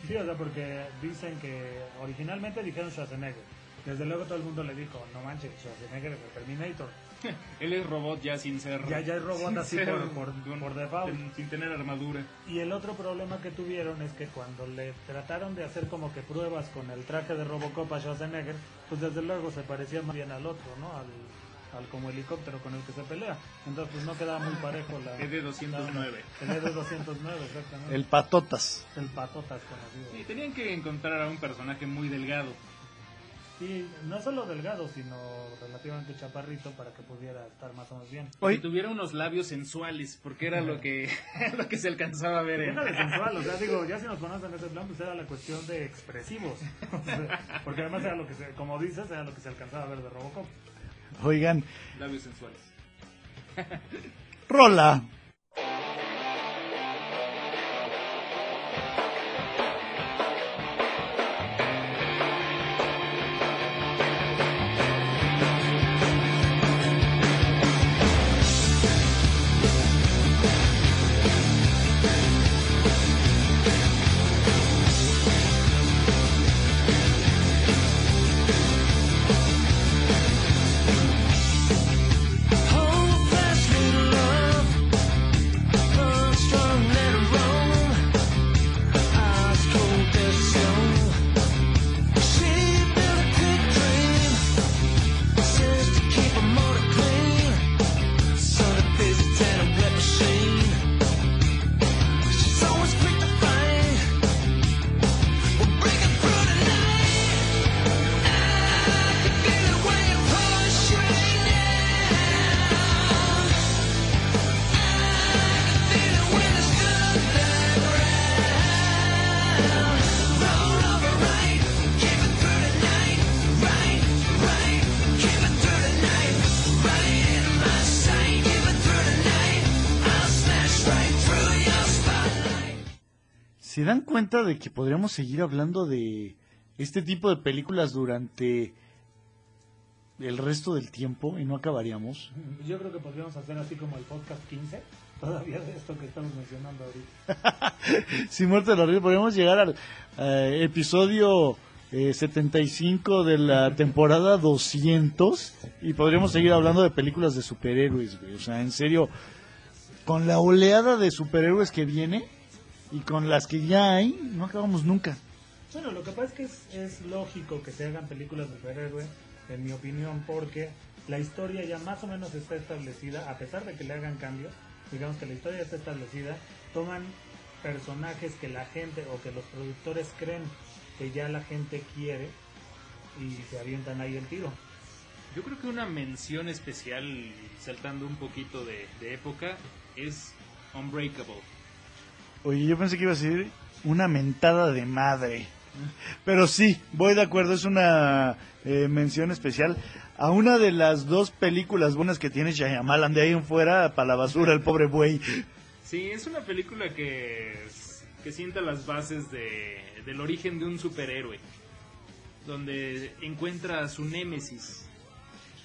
Sí, o sea, porque dicen que originalmente dijeron Schwarzenegger. Desde luego todo el mundo le dijo, no manches, Schwarzenegger es el Terminator. Él es robot ya sin ser. Ya- ya es robot así ser por- por- con- por default. sin- Sin tener armadura. Y el otro problema que tuvieron es que cuando le trataron de hacer como que pruebas con el traje de Robocop a Schwarzenegger, pues desde luego se parecía más bien al otro, ¿no? Al, al como helicóptero con el que se pelea. Entonces pues no quedaba muy parejo la... ED-209. El ED-209, exactamente. El patotas. El patotas conocido. Y tenían que encontrar a un personaje muy delgado. Y no solo delgado, sino relativamente chaparrito para que pudiera estar más o menos bien. Oye. Tuviera unos labios sensuales, porque era lo que, lo que se alcanzaba a ver en. Deja de sensual, o sea, digo, ya si nos ponemos en ese plan, pues era la cuestión de expresivos. Porque además era lo que se, como dices, era lo que se alcanzaba a ver de Robocop. Oigan, Labios sensuales. rola. Cuenta de que podríamos seguir hablando de este tipo de películas durante el resto del tiempo y no acabaríamos? Yo creo que podríamos hacer así como el podcast 15, todavía de esto que estamos mencionando ahorita. Sin muerte de la risa, podríamos llegar al eh, episodio eh, 75 de la temporada 200 y podríamos seguir hablando de películas de superhéroes, güey. O sea, en serio, con la oleada de superhéroes que viene y con las que ya hay, no acabamos nunca. Bueno, lo que pasa es que es, es lógico que se hagan películas de superhéroe, en mi opinión, porque la historia ya más o menos está establecida, a pesar de que le hagan cambios, digamos que la historia ya está establecida, toman personajes que la gente o que los productores creen que ya la gente quiere y se avientan ahí el tiro. Yo creo que una mención especial, saltando un poquito de, de época, es Unbreakable. Oye, yo pensé que iba a ser una mentada de madre. Pero sí, voy de acuerdo, es una eh, mención especial a una de las dos películas buenas que tiene Shyamalan, de ahí en fuera, para la basura, el pobre buey. Sí, es una película que, que sienta las bases de, del origen de un superhéroe, donde encuentra a su némesis.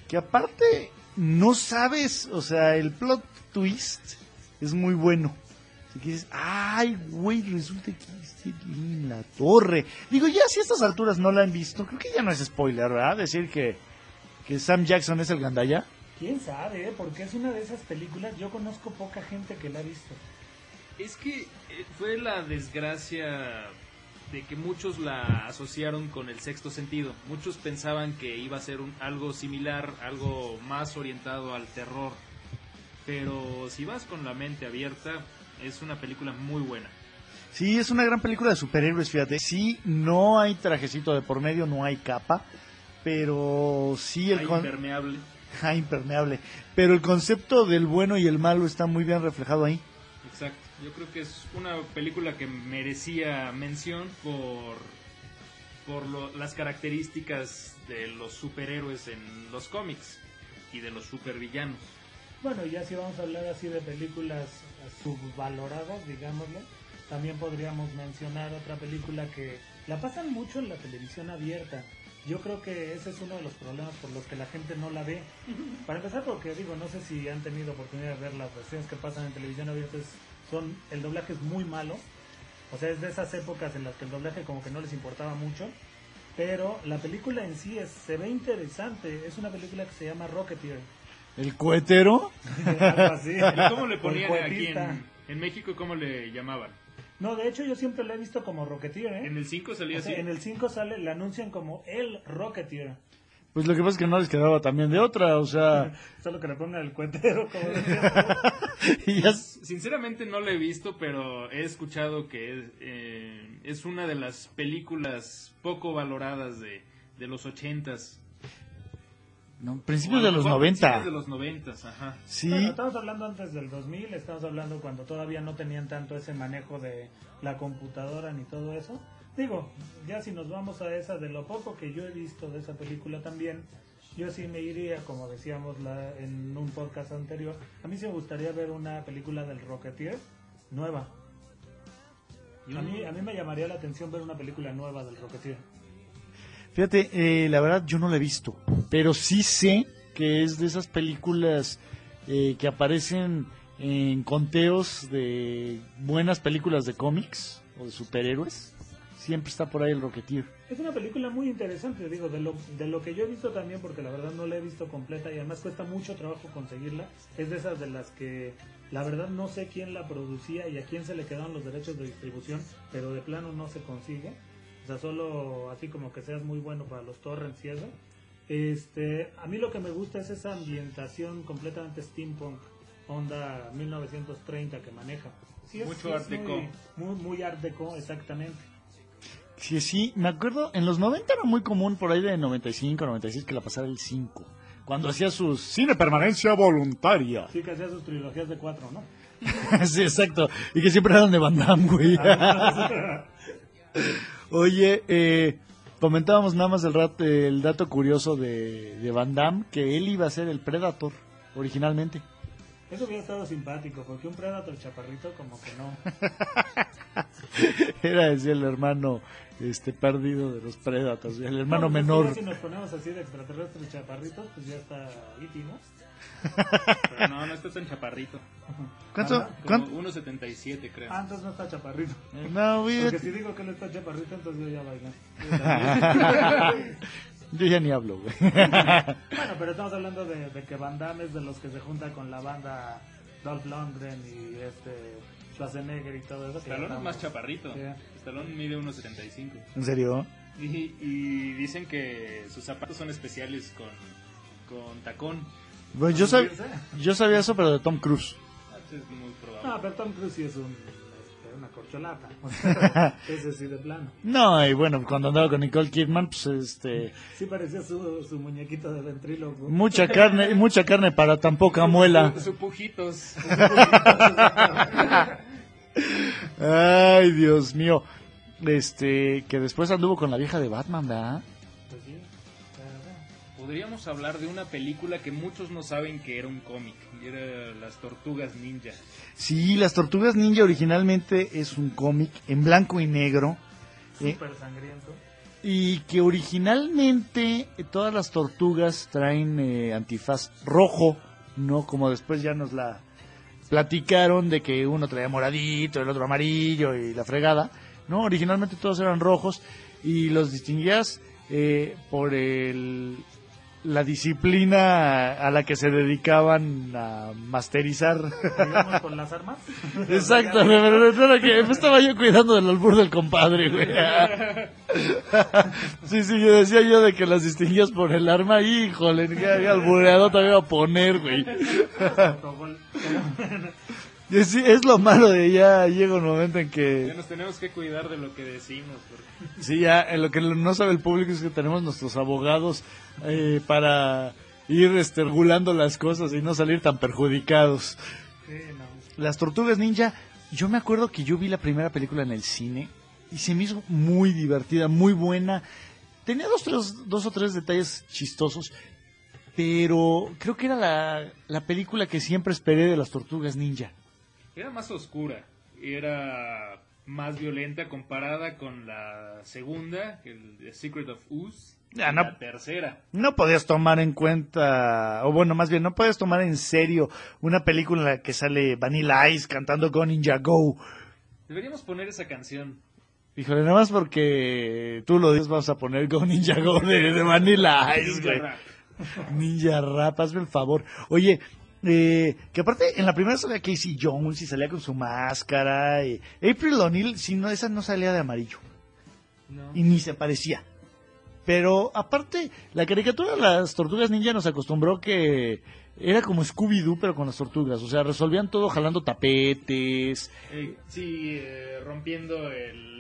Que aparte, no sabes, o sea, el plot twist es muy bueno. Que dices, ay, güey, resulta que es en la torre. Digo, ya si a estas alturas no la han visto, creo que ya no es spoiler, ¿verdad? Decir que, que Sam Jackson es el gandaya. ¿Quién sabe? eh? Porque es una de esas películas, yo conozco poca gente que la ha visto. Es que eh, fue la desgracia de que muchos la asociaron con el sexto sentido. Muchos pensaban que iba a ser un, algo similar, algo más orientado al terror. Pero si vas con la mente abierta, es una película muy buena. Sí, es una gran película de superhéroes, fíjate. Sí, no hay trajecito de por medio, no hay capa, pero sí el Hay impermeable. Ah, impermeable. Pero el concepto del bueno y el malo está muy bien reflejado ahí. Exacto. Yo creo que es una película que merecía mención por, por lo- las características de los superhéroes en los cómics y de los supervillanos. Bueno, ya si vamos a hablar así de películas subvaloradas, digámosle, también podríamos mencionar otra película que la pasan mucho en la televisión abierta. Yo creo que ese es uno de los problemas por los que la gente no la ve. Para empezar, porque digo, no sé si han tenido oportunidad de ver las versiones que pasan en televisión abierta, son el doblaje es muy malo. O sea, es de esas épocas en las que el doblaje como que no les importaba mucho. Pero la película en sí es, se ve interesante. Es una película que se llama Rocketeer. El cohetero. Algo así. ¿Y cómo le ponían aquí en, en México? ¿Cómo le llamaban? No, de hecho yo siempre lo he visto como Rocketeer, ¿eh? En el 5 salía O sea, así. en el 5 sale, le anuncian como el Rocketeer. Pues lo que pasa es que no les quedaba también de otra, o sea, Solo que le pongan el cuentero, como decía. Sinceramente no lo he visto, pero he escuchado que es, eh, es una de las películas poco valoradas de, de los ochentas. No, principios de los mejor 90. principios de los noventas, ajá. Sí, Bueno, estamos hablando antes del 2000, estamos hablando cuando todavía no tenían tanto ese manejo de la computadora ni todo eso. Digo, ya si nos vamos a esa de lo poco que yo he visto de esa película también, yo sí me iría, como decíamos la, en un podcast anterior, a mí sí me gustaría ver una película del Rocketeer nueva. A mí, a mí me llamaría la atención ver una película nueva del Rocketeer. Fíjate, eh, la verdad yo no la he visto, pero sí sé que es de esas películas eh, que aparecen en conteos de buenas películas de cómics o de superhéroes. Siempre está por ahí el Rocketeer. Es una película muy interesante, digo, de lo, de lo que yo he visto también, porque la verdad no la he visto completa y además cuesta mucho trabajo conseguirla. Es de esas de las que la verdad no sé quién la producía y a quién se le quedaron los derechos de distribución, pero de plano no se consigue. Sea, solo así como que seas muy bueno para los torrents y eso. Este, a mí lo que me gusta es esa ambientación completamente steampunk, onda 1930 que maneja. Sí, es- Mucho sí art deco. Muy, muy, muy art deco, exactamente. Sí, sí, me acuerdo, en los 90 era muy común por ahí de 95, 96 que la pasara el 5. Cuando hacía sus cine permanencia voluntaria. Sí, que hacía sus trilogías de cuatro, ¿no? sí, exacto. Y que siempre eran de Van Damme, güey. Oye, eh, comentábamos nada más el, rat- el dato curioso de, de Van Damme, que él iba a ser el Predator originalmente. Eso hubiera estado simpático, porque un Predator chaparrito como que no. Era decía el hermano este perdido de los Predators, el hermano No, pues, menor. Si nos ponemos así de extraterrestres chaparritos, pues ya está E.T., ¿no? Pero no, no está tan chaparrito. ¿Cuánto? ¿Cuánto? 1.77 creo. Ah, entonces no está chaparrito. No, güey, Porque si digo que él está chaparrito, entonces yo ya bailé. yo ya ni hablo, güey. bueno, pero estamos hablando de, de que Van Damme es de los que se junta con la banda Dolph Lundgren y este Schwarzenegger y todo eso. Stallone es más chaparrito. Sí. Stallone mide 1.75. ¿En serio? Y, y dicen que sus zapatos son especiales con, con tacón. Bueno, yo, sab- yo sabía eso, pero de Tom Cruise. Ah, Es muy probable. No, pero Tom Cruise sí es un, este, una corcholata. Ese sí de plano. No, y bueno, cuando andaba con Nicole Kidman, pues este, Sí parecía su, su muñequito de ventríloco. mucha carne, mucha carne para tan poca muela. Su, su pujitos. Ay, Dios mío. Este, que después anduvo con la vieja de Batman, ¿verdad? Pues sí. Podríamos hablar de una película que muchos no saben que era un cómic. Y era Las Tortugas Ninja. Sí, Las Tortugas Ninja originalmente es un cómic en blanco y negro. eh, Súper sangriento. y que originalmente todas las tortugas traen eh, antifaz rojo, no como después ya nos la platicaron de que uno traía moradito, el otro amarillo y la fregada. No, originalmente todos eran rojos y los distinguías eh, por el la disciplina a la que se dedicaban a masterizar. Digamos con las armas. Exacto, pero que me estaba yo cuidando del albur del compadre, güey. Sí, sí, yo decía yo de que las distinguías por el arma, híjole, que albureado te iba a poner, güey. Es lo malo de ya llega un momento en Ya que nos tenemos que cuidar de lo que decimos. Porque... sí ya en lo que no sabe el público es que tenemos nuestros abogados eh, para ir este, regulando las cosas y no salir tan perjudicados. Sí, no. Las Tortugas Ninja, yo me acuerdo que yo vi la primera película en el cine y se me hizo muy divertida, muy buena. Tenía dos, tres- dos o tres detalles chistosos, pero creo que era la, la película que siempre esperé de las Tortugas Ninja. Era más oscura, era más violenta comparada con la segunda, el The Secret of Ooze, Ya, y no- la tercera. No podías tomar en cuenta, o bueno, más bien, no podías tomar en serio una película en la que sale Vanilla Ice cantando Go Ninja Go. Deberíamos poner esa canción. Híjole, nada más porque tú lo dices, vamos a poner Go Ninja Go de, de Vanilla Ice, güey. Ninja Rap, hazme el favor. Oye, eh, que aparte en la primera salía Casey Jones y salía con su máscara. y April O'Neil, sí, no, esa no salía de amarillo. No. Y ni se parecía. Pero aparte, la caricatura de las tortugas ninja nos acostumbró que era como Scooby-Doo, pero con las tortugas. O sea, resolvían todo jalando tapetes. Eh, sí, eh, rompiendo el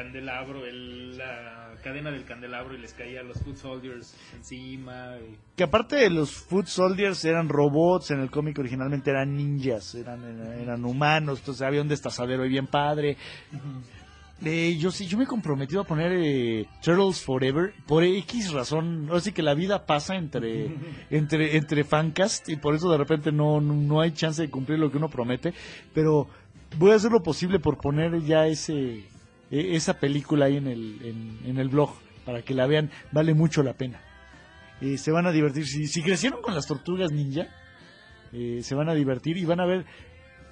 candelabro, el- la cadena del candelabro y les caía a los Foot Soldiers encima. y- Que aparte de los Foot Soldiers eran robots, en el cómic originalmente eran ninjas, eran, eran humanos, entonces había un destazadero ahí bien padre. Eh, yo sí, yo me he comprometido a poner eh, Turtles Forever por X razón. Así que la vida pasa entre, entre, entre fancast y por eso de repente no, no, no hay chance de cumplir lo que uno promete. Pero voy a hacer lo posible por poner ya ese, e- esa película ahí en el, en, el blog para que la vean. Vale mucho la pena. Eh, se van a divertir. Si, si crecieron con las tortugas ninja, eh, se van a divertir y van a ver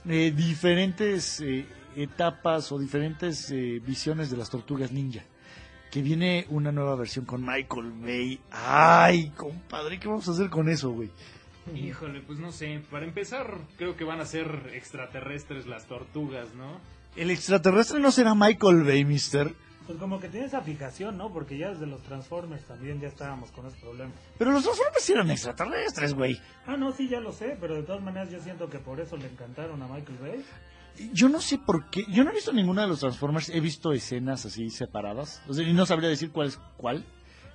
eh, diferentes eh, etapas o diferentes eh, visiones de las tortugas ninja. Que viene una nueva versión con Michael Bay. Ay, compadre, ¿qué vamos a hacer con eso, güey? Híjole, pues no sé. Para empezar, creo que van a ser extraterrestres las tortugas, ¿no? El extraterrestre no será Michael Bay, mister. Pues como que tiene esa fijación, ¿no? Porque ya desde los Transformers también ya estábamos con ese problema. Pero los Transformers eran extraterrestres, güey. Ah, no, sí, ya lo sé, pero de todas maneras yo siento que por eso le encantaron a Michael Bay. Yo no sé por qué. Yo no he visto ninguno de los Transformers. He visto escenas así separadas. O sea, y no sabría decir cuál es cuál.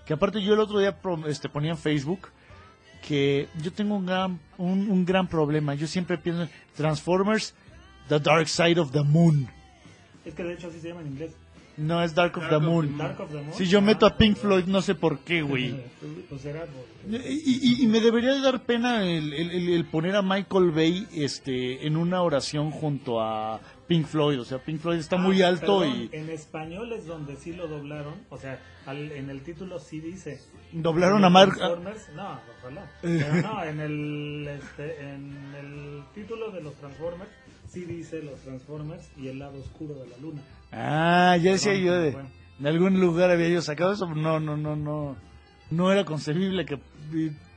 Que aparte yo el otro día este, ponía en Facebook que yo tengo un gran, un, un gran problema. Yo siempre pienso en Transformers, The Dark Side of the Moon. Es que de hecho así se llama en inglés. No es Dark of Dark the of the Moon. Dark of the Moon. Si yo meto a Ah, Pink pues, Floyd, no sé por qué, güey. Pues por... Y, y- y me debería de dar pena el, el- el- poner a Michael Bay este, en una oración junto a Pink Floyd. O sea, Pink Floyd está muy Ah, alto perdón, y En español es donde sí lo doblaron, o sea, al- en el título sí dice... doblaron a Mark. Transformers, no, ojalá. Pero no, en el, este, en el título de los Transformers sí dice los Transformers y el lado oscuro de la luna. Ah, ya decía yo de, bueno. de algún lugar había yo sacado eso. No, no, no, no. No era concebible que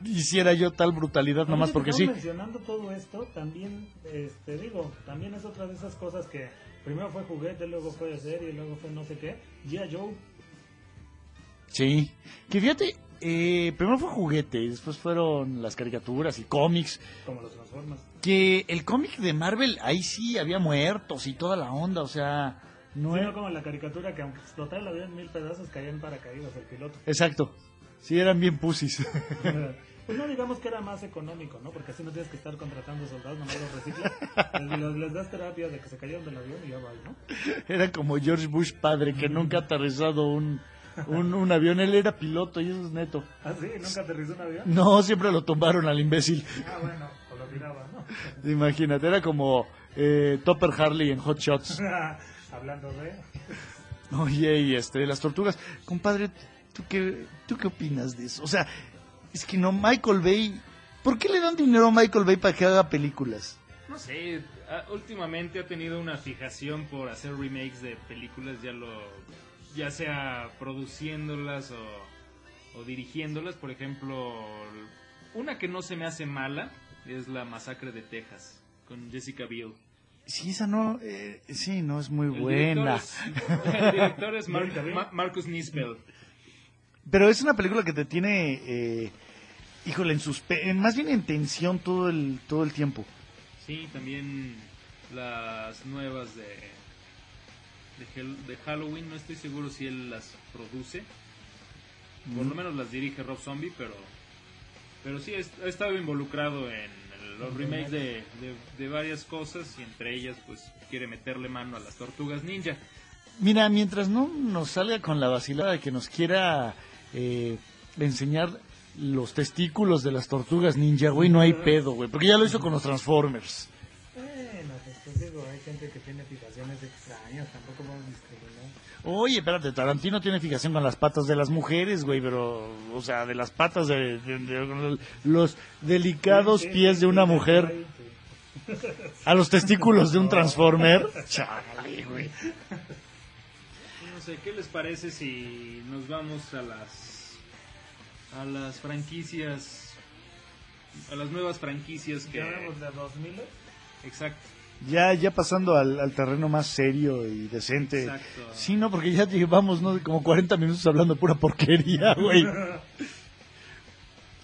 hiciera yo tal brutalidad nomás porque sí. mencionando todo esto, también, este, digo, también es otra de esas cosas que primero fue juguete, luego fue serie, luego fue no sé qué. G.I. Joe, Sí. Que fíjate, eh, primero fue juguete, y después fueron las caricaturas y cómics. como los Transformers. Que el cómic de Marvel, ahí sí había muertos y toda la onda, o sea, no era... no como la caricatura que aunque explotara el avión en mil pedazos caían paracaídas el piloto. Exacto. Sí, eran bien pusis. Pues no digamos que era más económico, ¿no? Porque así no tienes que estar contratando soldados, nomás los reciclas. les, das terapia de que se cayeron del avión y ya va, ¿no? Era como George Bush padre, que nunca ha aterrizado un, un, un avión. Él era piloto y eso es neto. Ah, sí, nunca aterrizó un avión. No, siempre lo tumbaron al imbécil. Ah, bueno, tiraba, ¿no? Imagínate, era como eh, Topper Harley en Hot Shots. Hablando de. Oye, y este, las tortugas. Compadre, ¿tú qué, ¿tú qué opinas de eso? O sea, es que no, Michael Bay. ¿Por qué le dan dinero a Michael Bay para que haga películas? No sé, ah, últimamente ha tenido una fijación por hacer remakes de películas, ya lo ya sea produciéndolas o o dirigiéndolas. Por ejemplo, una que no se me hace mala es la masacre de Texas con Jessica Biel. Sí, esa no, eh, sí, no es muy El buena. director es, el director es Mar- Ma- Marcus Nispel. Pero es una película que te tiene, eh, híjole, en suspe más bien en tensión todo el, todo el tiempo. Sí, también las nuevas de, de, Halloween, no estoy seguro si él las produce. Por lo menos las dirige Rob Zombie, pero pero sí ha estado involucrado en los remakes de, de- de varias cosas y entre ellas pues quiere meterle mano a las tortugas ninja. Mira, mientras no nos salga con la vacilada de que nos quiera eh, enseñar los testículos de las tortugas ninja, güey, no hay pedo, güey, porque ya lo hizo con los Transformers. Bueno, pues, pues digo, hay gente que tiene fijaciones extrañas, tampoco vamos a discriminar. Oye, espérate, Tarantino tiene fijación con las patas de las mujeres, güey, pero, o sea, de las patas de, de- de- los delicados pies de una mujer a los testículos de un Transformer. Chale, güey. No sé, ¿qué les parece si nos vamos a las a las franquicias a las nuevas franquicias que de 2000 exacto Ya, ya pasando al, al terreno más serio y decente. Exacto. Sí, no, porque ya llevamos, ¿no? Como 40 minutos hablando pura porquería, güey.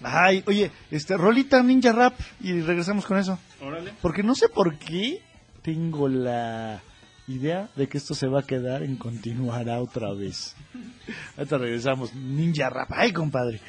Ay, oye, este, rolita Ninja Rap y regresamos con eso. órale Porque no sé por qué tengo la idea de que esto se va a quedar en continuará otra vez. Ahorita regresamos. Ninja Rap. Ay, compadre.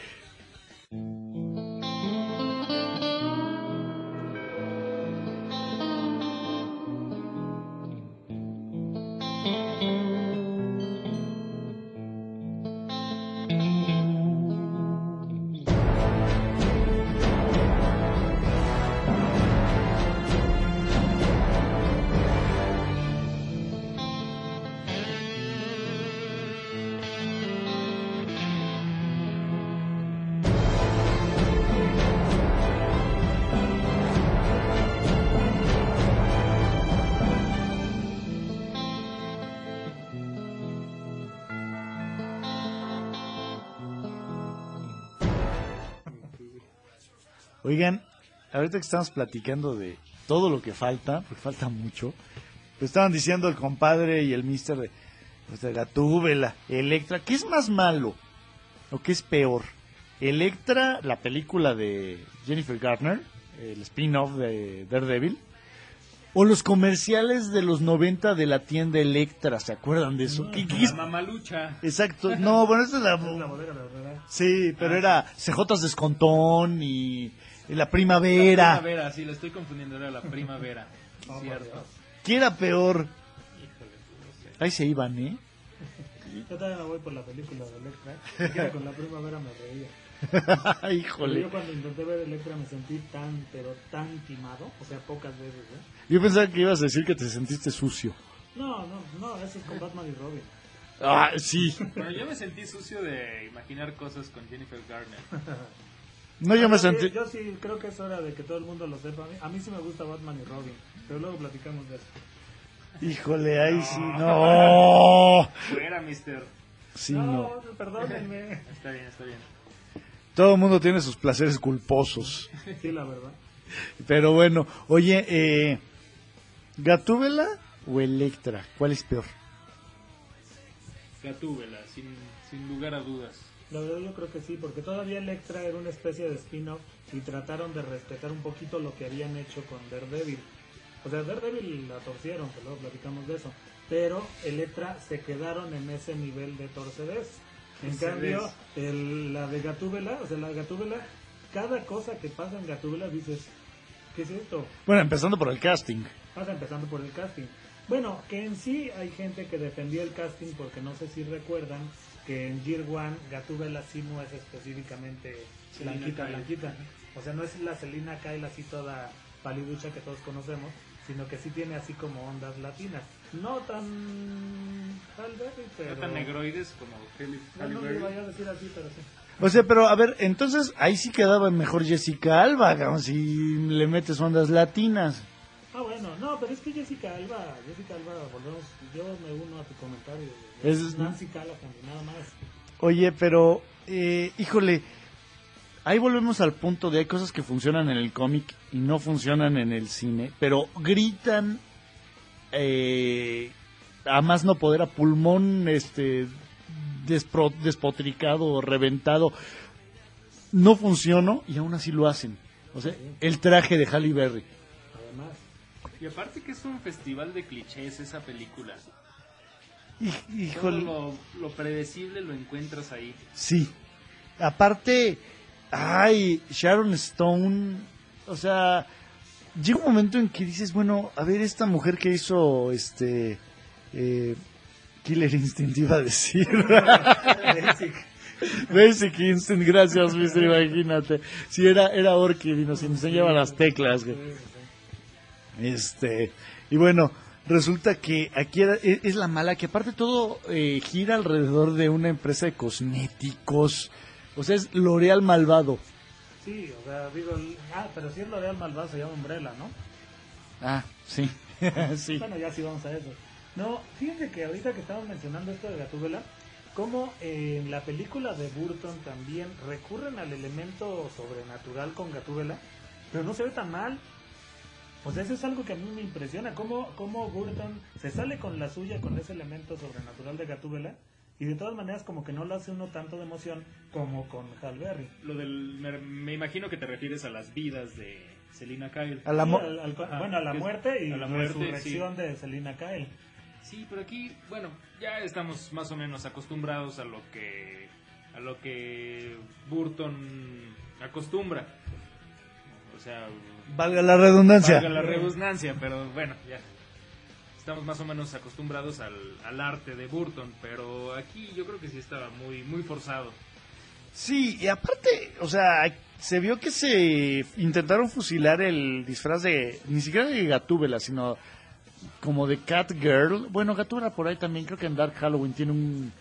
Oigan, ahorita que estamos platicando de todo lo que falta, porque falta mucho, pues estaban diciendo el compadre y el mister de, pues, de Gatúbela, Electra, ¿qué es más malo o qué es peor? Electra, la película de Jennifer Garner, el spin-off de Daredevil, o los comerciales de los 90 de la tienda Electra, ¿se acuerdan de eso? ¿Qué- qué es? la mamalucha Exacto, no, bueno, esta es la... Bodega, la verdad. Sí, pero era CJ's Descontón y, la La primavera. primavera sí la estoy confundiendo era la primavera por cierto. ¿Qué era peor? híjole no sé Ahí se iban, ¿eh? Yo todavía me voy por la película de Electra. Con la primavera me reía. Pero Híjole. yo cuando intenté ver Electra me sentí tan, pero tan timado. O sea, pocas veces, ¿eh? Yo pensaba que ibas a decir que te sentiste sucio. No, no, no, eso es con Batman y Robin. Ah, sí. Pero yo me sentí sucio de imaginar cosas con Jennifer Garner No, yo me sí, sentí... Yo sí creo que es hora de que todo el mundo lo sepa. A mí, a mí sí me gusta Batman y Robin. Pero luego platicamos de eso. Híjole, ahí sí. No. fuera mister Sí, no. no, perdónenme. está bien está bien Todo el mundo tiene sus placeres culposos. Sí, la verdad. Pero bueno, oye, eh, ¿Gatúbela o Electra? ¿Cuál es peor? Gatúbela sin, sin lugar a dudas La verdad yo creo que sí, porque todavía Electra era una especie de spin-off y trataron de respetar un poquito lo que habían hecho con Daredevil. O sea, Daredevil la torcieron, que luego platicamos de eso. Pero Electra se quedaron en ese nivel de torcedez. En cambio, el- la de Gatúbela, o sea, la Gatúbela, cada cosa que pasa en Gatúbela dices, ¿qué es esto? Bueno, empezando por el casting. Pasa empezando por el casting. Bueno, que en sí hay gente que defendió el casting porque no sé si recuerdan que en Year One Gatúbela sí no es específicamente Selina blanquita, Kyle. blanquita. O sea, no es la Selina Kyle así toda paliducha que todos conocemos, sino que sí tiene así como ondas latinas. No tan Halle Berry, pero... no tan negroides como Halle No, no lo vaya a decir así, pero sí. O sea, pero a ver, entonces ahí sí quedaba mejor Jessica Alba, cabrón, si le metes ondas latinas. Ah, bueno, no, pero es que Jessica Alba, Jessica Alba, volvemos, yo me uno a tu comentario. Es- Nancy Callahan, nada más. Oye, pero eh, híjole, ahí volvemos al punto de hay cosas que funcionan en el cómic y no funcionan en el cine, pero gritan eh, a más no poder, a pulmón este despro- despotricado, reventado. No funcionó y aún así lo hacen. O sea, el traje de Halle Berry. Además, Y aparte que es un festival de clichés esa película. Todo Híjole. lo, lo predecible lo encuentras ahí. Sí. Aparte, ay, Sharon Stone, o sea, llega un momento en que dices, bueno, a ver, esta mujer que hizo, este, eh, Killer Instinct iba a decir. Basic Instinct, gracias, mister, imagínate. Si era, era Orchid y nos enseñaba las teclas. Este, y bueno, resulta que aquí era- e- es, la mala, que aparte todo eh, gira alrededor de una empresa de cosméticos. O sea, es L'Oreal malvado. sí, o sea, digo, ah, pero si es L'Oreal malvado se llama Umbrella, ¿no? Ah, sí. sí. Bueno, ya sí vamos a eso. No, fíjense que ahorita que estamos mencionando esto de Gatúbela, como en la película de Burton también recurren al elemento sobrenatural con Gatúbela, pero no se ve tan mal. Sea, eso es algo que a mí me impresiona, cómo, cómo Burton se sale con la suya con ese elemento sobrenatural de Gatúbela y de todas maneras como que no lo hace uno tanto de emoción como con Hal Berry. Lo del, me, me imagino que te refieres a las vidas de Selina Kyle. A la Sí, mo- al- al- Ajá, bueno, a la muerte y a la la muerte, resurrección de Selina Kyle. Sí, pero aquí, bueno, ya estamos más o menos acostumbrados a lo que a lo que Burton acostumbra. O sea, Valga la redundancia. valga la redundancia, pero bueno, ya estamos más o menos acostumbrados al, al arte de Burton, pero aquí yo creo que sí estaba muy muy forzado. Sí, y aparte, o sea, se vio que se intentaron fusilar el disfraz de, ni siquiera de Gatúbela, sino como de Catgirl. Bueno, Gatúbela por ahí también, creo que en Dark Halloween tiene un,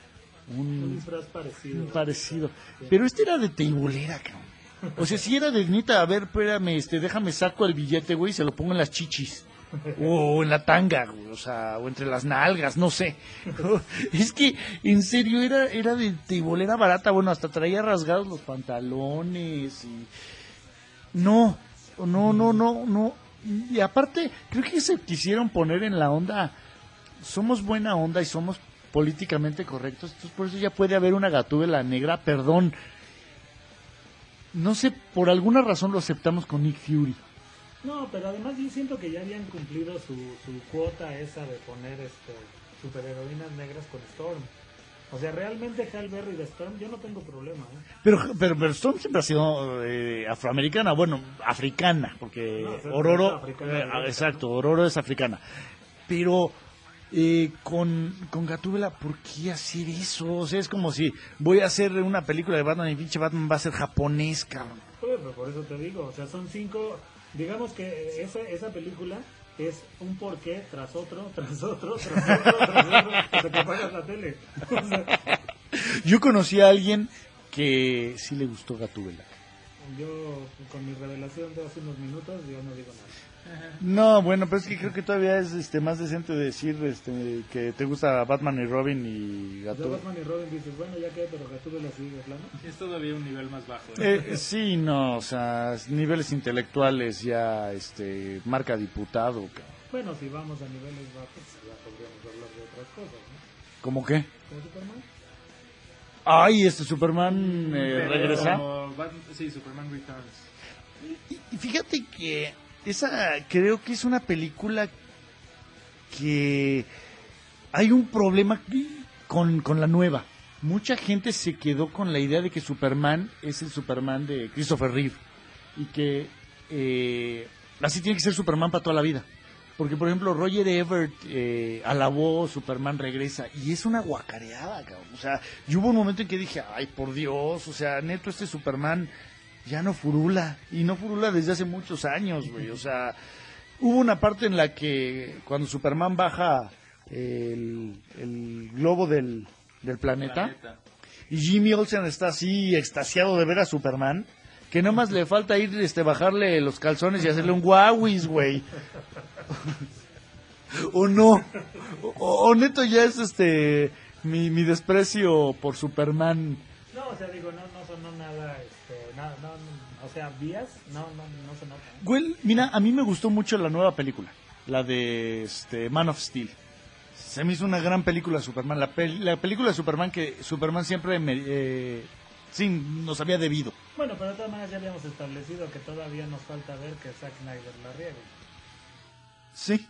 Un un, disfraz parecido. un parecido. Pero este era de teibolera, cabrón. O sea, si era de neta, a ver, espérame, este, déjame saco el billete, güey, y se lo pongo en las chichis. O en la tanga, güey, o sea, o entre las nalgas, no sé. Es que, en serio, era, era de teibolera barata, bueno, hasta traía rasgados los pantalones y... No, no, no, no, no. Y aparte, creo que se quisieron poner en la onda, somos buena onda y somos políticamente correctos, entonces por eso ya puede haber una gatúbela negra, perdón. No sé, por alguna razón lo aceptamos con Nick Fury. No, pero además yo siento que ya habían cumplido su, su cuota esa de poner este superheroínas negras con Storm. O sea, realmente Hal Berry de Storm yo no tengo problema. ¿eh? Pero, pero, pero Storm siempre ha sido eh, afroamericana, bueno, africana, porque No, Ororo, africana, eh, africana, exacto, Ororo es africana. Pero eh, con, con Gatúbela, ¿por qué hacer eso? O sea, es como si voy a hacer una película de Batman y pinche Batman va a ser japonés, cabrón. Pues, por eso te digo, o sea, son cinco, digamos que esa, esa película es un porqué tras otro, tras otro, tras otro, tras otro, hasta que apagas la tele. O sea, Yo conocí a alguien que sí le gustó Gatúbela. yo con mi revelación de hace unos minutos, yo no digo nada. No, bueno, pero es que creo que todavía es este más decente decir este que te gusta Batman y Robin y Gatúbela. Batman y Robin dices, bueno, ya que, pero Gatúbela sigue de plano. Es todavía un nivel más bajo. ¿eh? Eh, sí, no, o sea, niveles intelectuales ya, este, marca diputado, cabrón. Bueno, si vamos a niveles bajos, ya podríamos hablar de otras cosas, ¿no? ¿Cómo qué? ¿Como Superman? Ay, este Superman eh, regresa. como sí, Superman Returns. Y, y fíjate que esa creo que es una película que hay un problema con, con la nueva. Mucha gente se quedó con la idea de que Superman es el Superman de Christopher Reeve y que eh, así tiene que ser Superman para toda la vida. Porque, por ejemplo, Roger Ebert eh, alabó Superman regresa y es una guacareada, cabrón. O sea, yo hubo un momento en que dije, ay, por Dios, o sea, neto, este Superman ya no furula. Y no furula desde hace muchos años, güey. O sea, hubo una parte en la que cuando Superman baja el, el globo del, del planeta, Planeta. y Jimmy Olsen está así extasiado de ver a Superman, que nomás le falta ir, este, bajarle los calzones y hacerle un guauis, güey. o no. O, o neto ya es este mi, mi desprecio por Superman. No, o sea, digo, no, no sonó nada, este, no, no, o sea, vías, no, no, no se nota. Güey, mira, a mí me gustó mucho la nueva película, la de este, Man of Steel. Se me hizo una gran película Superman. La, pel- la película de Superman que Superman siempre me, eh, sí, nos había debido. Bueno, pero de todas maneras ya habíamos establecido que todavía nos falta ver que Zack Snyder la riegue. Sí.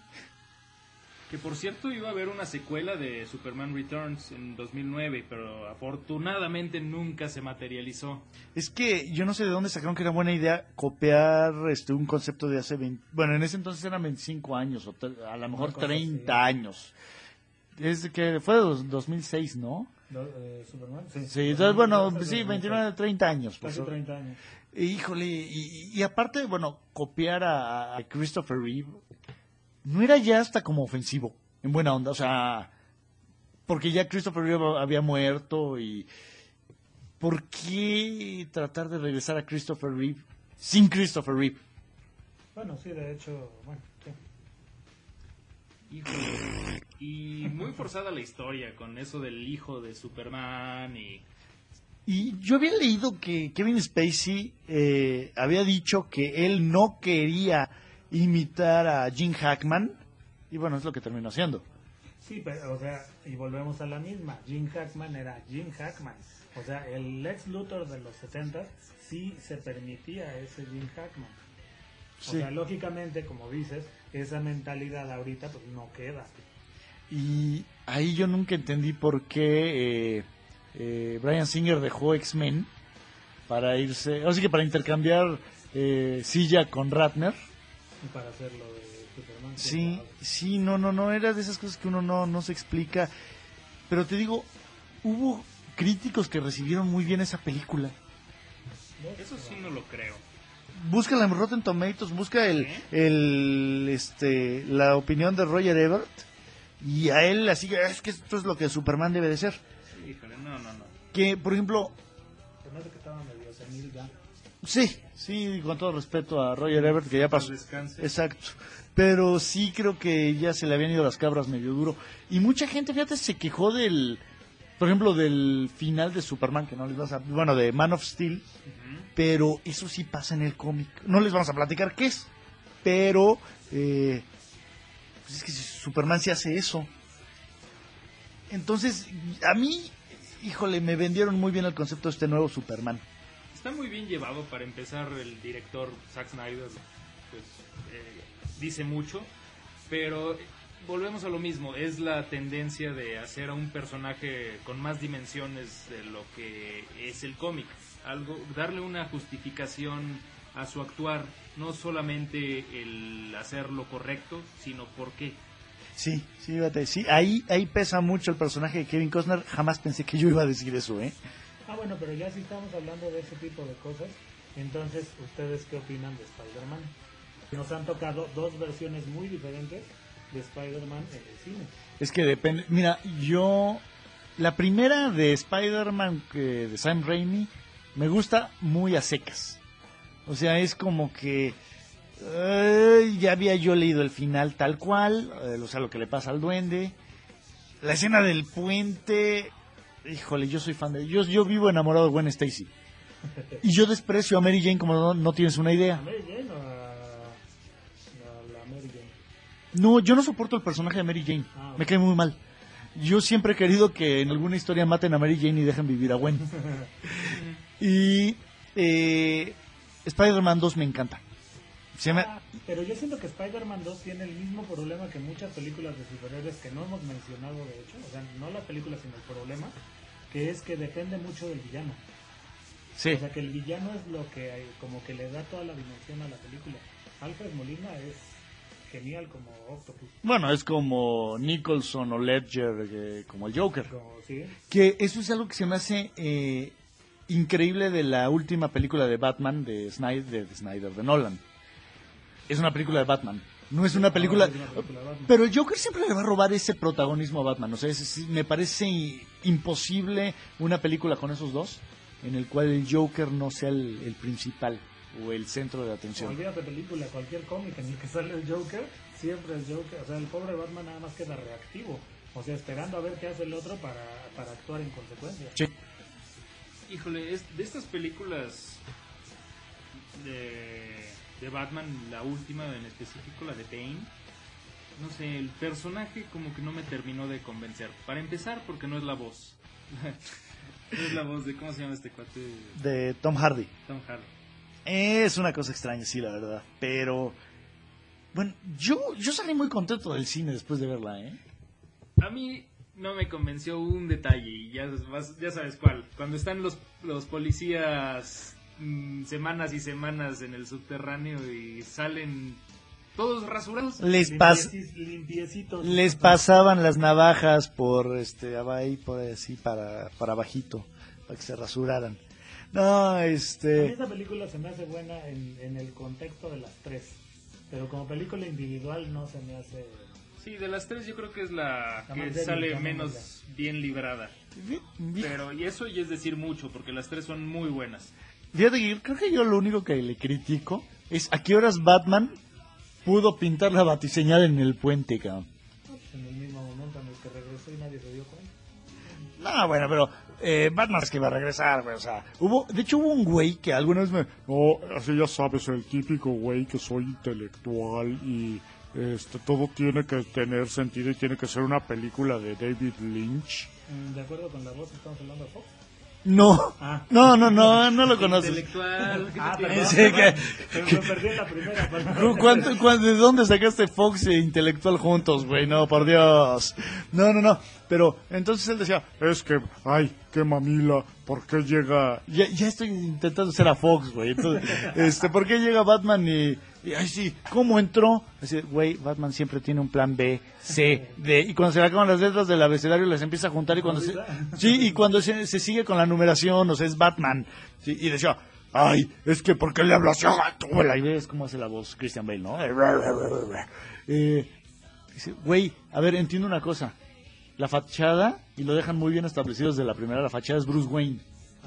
Que por cierto iba a haber una secuela de Superman Returns en 2009, pero afortunadamente nunca se materializó. Es que yo no sé de dónde sacaron que era buena idea copiar este un concepto de hace 20... Bueno, en ese entonces eran 25 años, o a lo mejor cosa 30 así. años. Es que fue de dos- 2006, ¿no? Eh, Superman, sí. Sí, entonces, bueno, sí, eh, 29, 30 años. pues, Casi 30 años. Híjole, y, y aparte, bueno, copiar a, a Christopher Reeve no era ya hasta como ofensivo, en buena onda, o sea, porque ya Christopher Reeve había muerto y ¿por qué tratar de regresar a Christopher Reeve sin Christopher Reeve? Bueno, sí, de hecho, bueno, sí. Híjole. Y muy forzada la historia con eso del hijo de Superman y... Y yo había leído que Kevin Spacey eh, había dicho que él no quería imitar a Jim Hackman y bueno, es lo que terminó haciendo. Sí, pero, o sea, y volvemos a la misma. Jim Hackman era Jim Hackman. O sea, el Lex Luthor de los 70 sí se permitía ese Jim Hackman. O Sí. sea, lógicamente, como dices, esa mentalidad ahorita pues no queda. Y ahí yo nunca entendí por qué eh, eh, Brian Singer dejó X-Men para irse, sea que para intercambiar eh, silla con Ratner. Para hacerlo de Superman. Sí, sí, no, no, no, era de esas cosas que uno no, no se explica. Pero te digo, hubo críticos que recibieron muy bien esa película. Eso sí no lo creo. Búscala en Rotten Tomatoes, busca el, el, este, la opinión de Roger Ebert y a él así, es que esto es lo que Superman debe de ser. Híjole, no, no, no. Que, por ejemplo, Se me hace que estaba medio senil ya. Sí, sí, con todo respeto a Roger Ebert, que ya pasó. Descanse. Exacto. Pero sí creo que ya se le habían ido las cabras medio duro. Y mucha gente, fíjate, se quejó del, por ejemplo, del final de Superman, que no les vas a, bueno, de Man of Steel, pero eso sí pasa en el cómic. No les vamos a platicar qué es, pero, eh, pues es que si Superman se hace eso. Entonces, a mí, híjole, me vendieron muy bien el concepto de este nuevo Superman. Está muy bien llevado para empezar el director Zack Snyder, pues eh, dice mucho, pero volvemos a lo mismo, es la tendencia de hacer a un personaje con más dimensiones de lo que es el cómic, algo darle una justificación a su actuar, no solamente el hacer lo correcto, sino por qué. Sí, sí, fíjate, sí, ahí, ahí pesa mucho el personaje de Kevin Costner. Jamás pensé que yo iba a decir eso, ¿eh? Ah, bueno, pero ya si estamos hablando de ese tipo de cosas, entonces, ¿ustedes qué opinan de Spider-Man? Nos han tocado dos versiones muy diferentes de Spider-Man en el cine. Es que depende. Mira, yo. La primera de Spider-Man de Sam Raimi me gusta muy a secas. O sea, es como que. ya había yo leído el final tal cual, eh, o sea, lo que le pasa al duende. La escena del puente. Híjole, yo soy fan de. Yo, yo vivo enamorado de Gwen Stacy. Y yo desprecio a Mary Jane como no, no tienes una ¿A idea. Mary Jane o a, a la Mary Jane? No, yo no soporto el personaje de Mary Jane. Ah. Me cae muy mal. Yo siempre he querido que en alguna historia maten a Mary Jane y dejen vivir a Gwen. y eh, Spider-Man 2 me encanta. Me- Ah, pero yo siento que Spider-Man 2 tiene el mismo problema que muchas películas de superhéroes que no hemos mencionado, de hecho. O sea, no la película, sino el problema, que es que depende mucho del villano. sí. O sea, que el villano es lo que como que le da toda la dimensión a la película. Alfred Molina es genial como Octopus. Bueno, es como Nicholson o Ledger, eh, como el Joker. Como, ¿sí? Que eso es algo que se me hace eh, increíble de la última película de Batman de Snyder, de Snyder, de Nolan. Es una película de Batman. No es una película... No, es una película de Batman. Pero el Joker siempre le va a robar ese protagonismo a Batman. O sea, es- es- me parece imposible una película con esos dos en el cual el Joker no sea el, el principal o el centro de atención. Olvídate película, cualquier cómic en el que sale el Joker, siempre el Joker, o sea, el pobre Batman nada más queda reactivo. O sea, esperando a ver qué hace el otro para, para actuar en consecuencia. Sí. Híjole, es, de estas películas de, de Batman, la última en específico, la de Bane, no sé, el personaje como que no me terminó de convencer. Para empezar, porque no es la voz. no es la voz de, ¿cómo se llama este cuate? De Tom Hardy. Tom Hardy. Es una cosa extraña, sí, la verdad. Pero, bueno, yo, yo salí muy contento del cine después de verla, ¿eh? A mí no me convenció un detalle y ya, ya sabes cuál. Cuando están los, los policías mm, semanas y semanas en el subterráneo y salen todos rasurados. Les, pas- limpiecitos. les pasaban las navajas por, este, ahí, por así, para, para bajito, para que se rasuraran. No, A mí este... esa película se me hace buena en, en el contexto de las tres. Pero como película individual no se me hace... Sí, de las tres yo creo que es la, La que débil, sale menos bien librada. Pero y eso ya es decir mucho porque las tres son muy buenas. Fíjate que yo creo que yo lo único que le critico es a qué horas Batman pudo pintar la batiseñal en el puente, cabrón. En el mismo momento en el que regresó y nadie se dio cuenta. No, bueno, pero eh, Batman es que iba a regresar, güey, o sea, hubo, de hecho hubo un güey que alguna vez me, No, así ya sabes, el típico güey que soy intelectual y este, todo tiene que tener sentido y tiene que ser una película de David Lynch. Mm, De acuerdo con la voz, estamos hablando de Fox. No, Ah. no, no, no, no lo conoces. Intelectual. ¿qué Ah, perdón? Sí, que- me perdí en la primera. perdón. ¿Cu- ¿Cuánto, cuánto- de dónde sacaste Fox e Intelectual juntos, güey? No, por Dios. No, no, no. Pero entonces él decía, Es que, ay, qué mamila, ¿por qué llega? ya, ya estoy intentando ser a Fox, güey. Entonces, este, ¿por qué llega Batman y, y, ay, sí, ¿cómo entró? Así, güey, Batman siempre tiene un plan B, C, D. Y cuando se le acaban las letras del abecedario las empieza a juntar y cuando se, sí, y cuando se, se sigue con la numeración, o sea, es Batman. Sí, y decía, ay, es que ¿por qué le hablas así a Gatúbela? Y ves cómo hace la voz Christian Bale, ¿no? Eh, dice, güey, a ver, entiendo una cosa. La fachada, y lo dejan muy bien establecido desde la primera, la fachada es Bruce Wayne.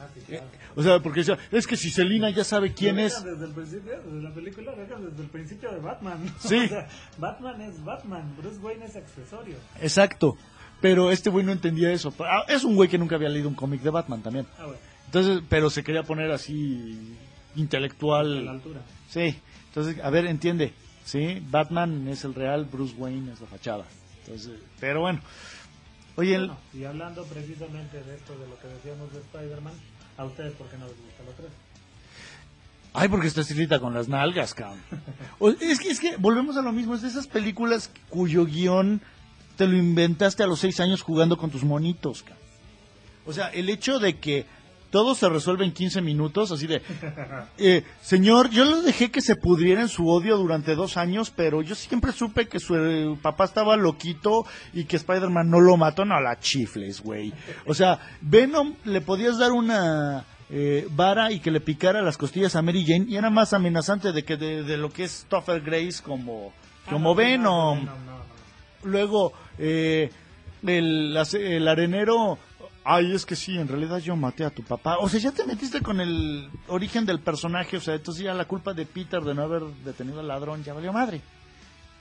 Ah, sí, claro. O sea, porque decía, es que si Selina ya sabe quién es. Desde el principio, desde la película, desde el principio de Batman. Sí. O sea, Batman es Batman, Bruce Wayne es accesorio. Exacto. Pero este güey no entendía eso. Ah, Es un güey que nunca había leído un cómic de Batman también. Ah, bueno, Entonces, pero se quería poner así a la intelectual. altura. Sí. Entonces, a ver, entiende. Sí, Batman es el real, Bruce Wayne es la fachada. Entonces, pero bueno. Oye, el- Bueno, y hablando precisamente de esto, de lo que decíamos de Spider-Man, ¿a ustedes por qué no les gusta la 3? Ay, porque estás irrita con las nalgas, cabrón. Es, que, es que volvemos a lo mismo. Es de esas películas cuyo guion te lo inventaste a los seis años jugando con tus monitos, cabrón. O sea, el hecho de que todo se resuelve en 15 minutos, así de... eh, señor, yo lo dejé que se pudriera en su odio durante dos años, pero yo siempre supe que su eh, papá estaba loquito y que Spider-Man no lo mató. No, la chifles, güey. O sea, Venom le podías dar una eh, vara y que le picara las costillas a Mary Jane y era más amenazante de que de, de lo que es Topher Grace como, como Ah, no, Venom. no, no, no, no. Luego, eh, el, el arenero, ay, es que sí, en realidad yo maté a tu papá. O sea, ya te metiste con el origen del personaje, o sea, entonces ya la culpa de Peter de no haber detenido al ladrón ya valió madre.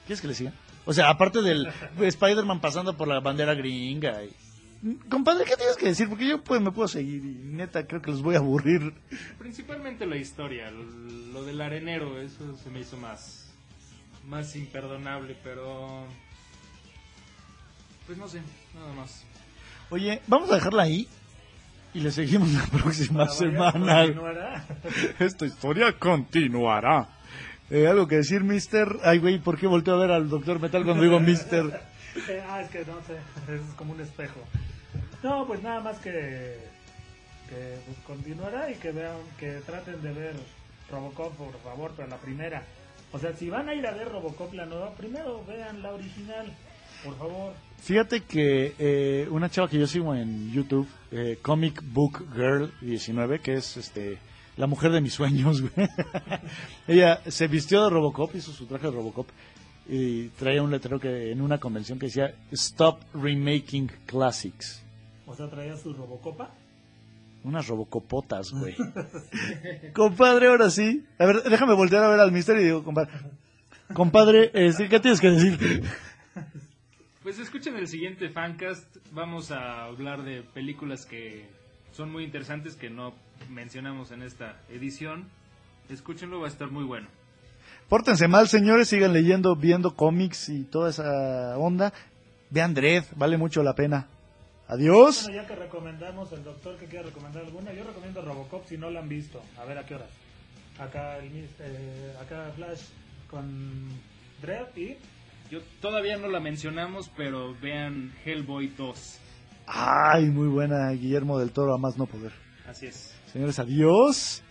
¿Quieres que le siga? O sea, aparte del Spider-Man pasando por la bandera gringa. y- Compadre, ¿qué tienes que decir? Porque yo pues, me puedo seguir y neta creo que los voy a aburrir. Principalmente la historia, lo, lo del arenero, eso se me hizo más, más imperdonable, pero... Pues no sé, nada más. Oye, vamos a dejarla ahí y le seguimos la próxima semana. continuará. Esta historia continuará. Eh, ¿Algo que decir, mister? Ay, güey, ¿por qué volteo a ver al doctor Metal cuando digo mister? Eh, ah, es que no sé, es como un espejo. No, pues nada más que, que pues, continuará y que vean, que traten de ver Robocop, por favor, pero la primera. O sea, si van a ir a ver Robocop la nueva, primero vean la original, por favor. Fíjate que eh, una chava que yo sigo en YouTube, eh, Comic Book Girl 19, que es este la mujer de mis sueños, güey. Ella se vistió de Robocop, hizo su traje de Robocop y traía un letrero que en una convención que decía Stop Remaking Classics. O sea, traía su Robocopa. Unas robocopotas, güey. compadre, ahora sí. A ver, déjame voltear a ver al mister y digo, compadre. Compadre, este, ¿qué tienes que decir? Pues escuchen el siguiente fancast, vamos a hablar de películas que son muy interesantes que no mencionamos en esta edición. Escúchenlo, va a estar muy bueno. Pórtense mal, señores, sigan leyendo, viendo cómics y toda esa onda. Vean Dredd, vale mucho la pena. Adiós. Bueno, ya que recomendamos, el doctor que quiera recomendar alguna, yo recomiendo Robocop si no la han visto. A ver a qué hora. Acá, el, mis- eh, acá Flash con Dredd y Yo todavía no la mencionamos, pero vean Hellboy 2. Ay, muy buena, Guillermo del Toro, a más no poder. Así es. Señores, adiós.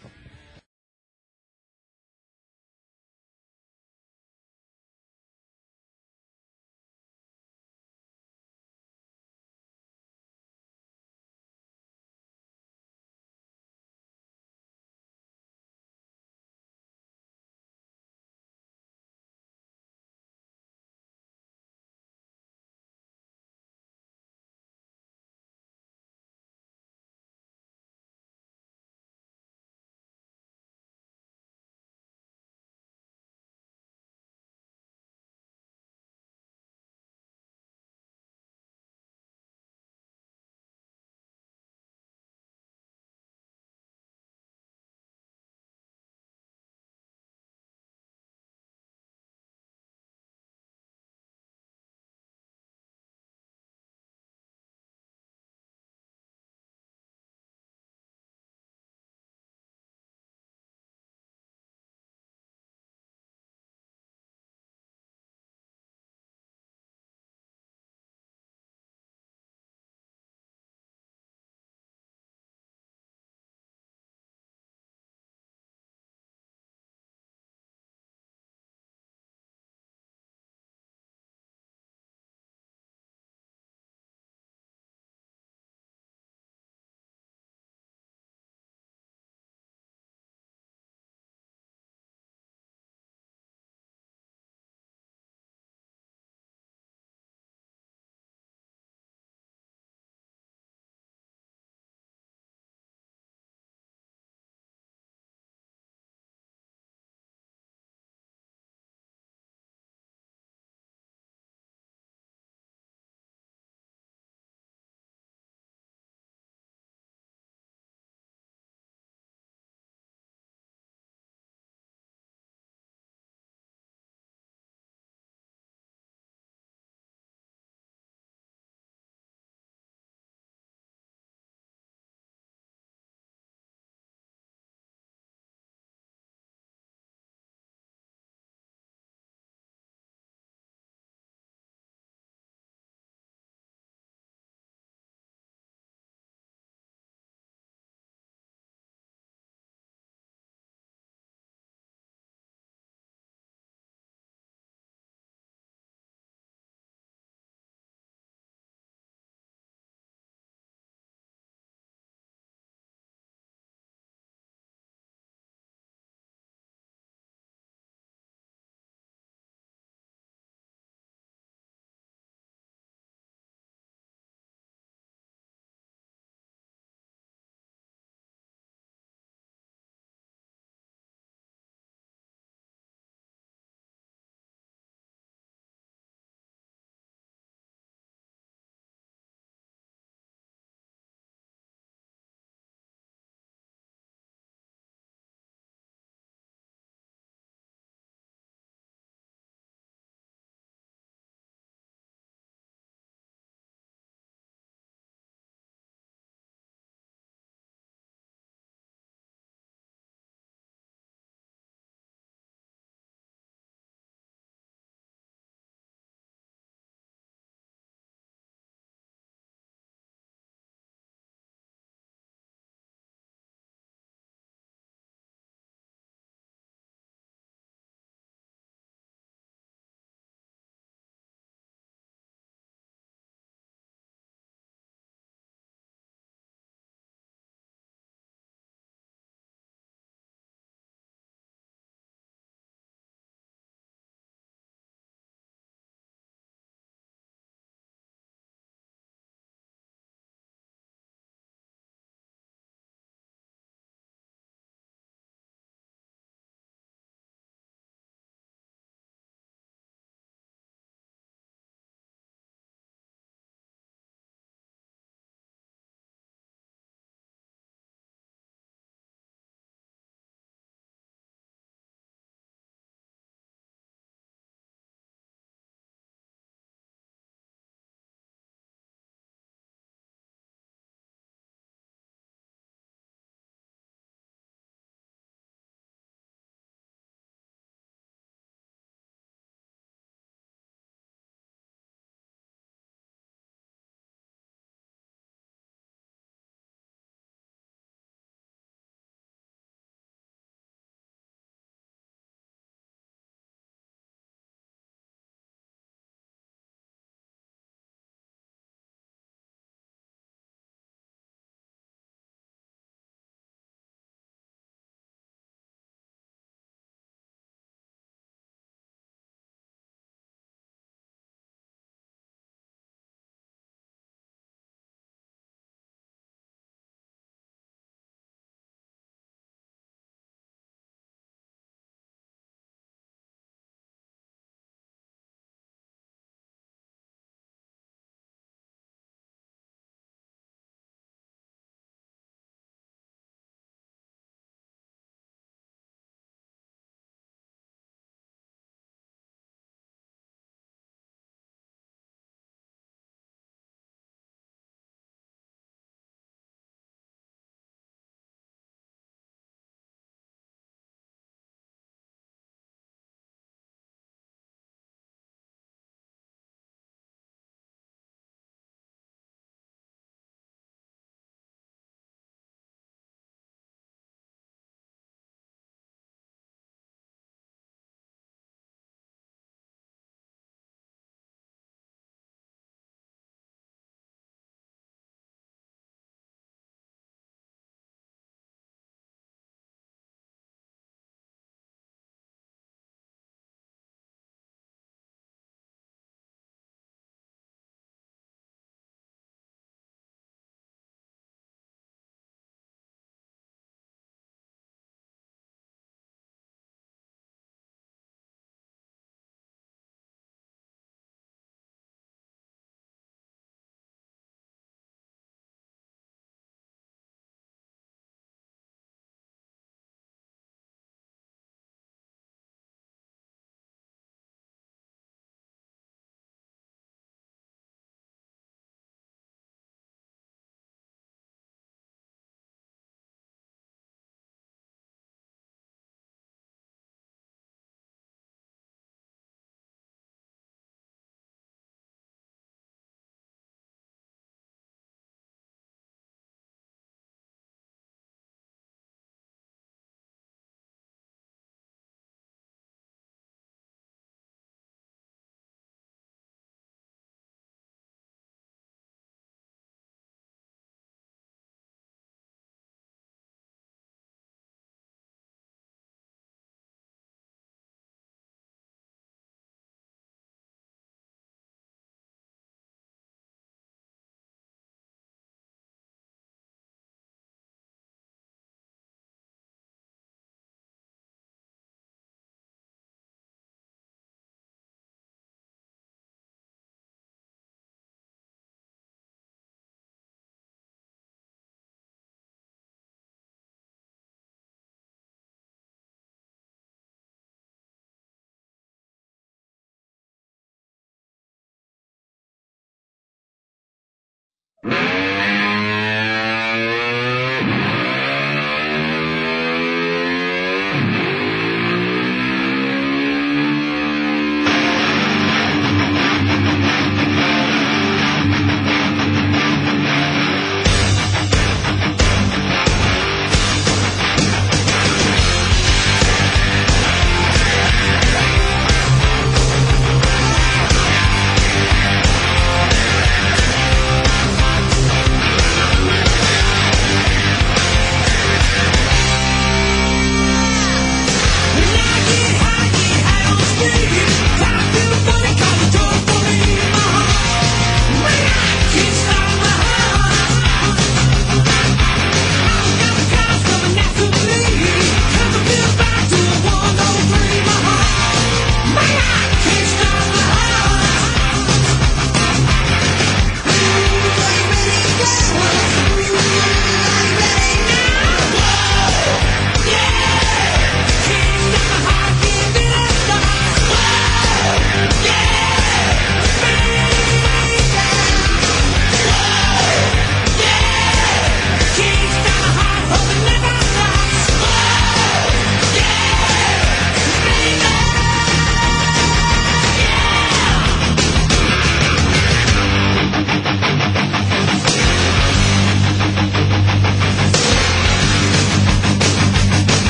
you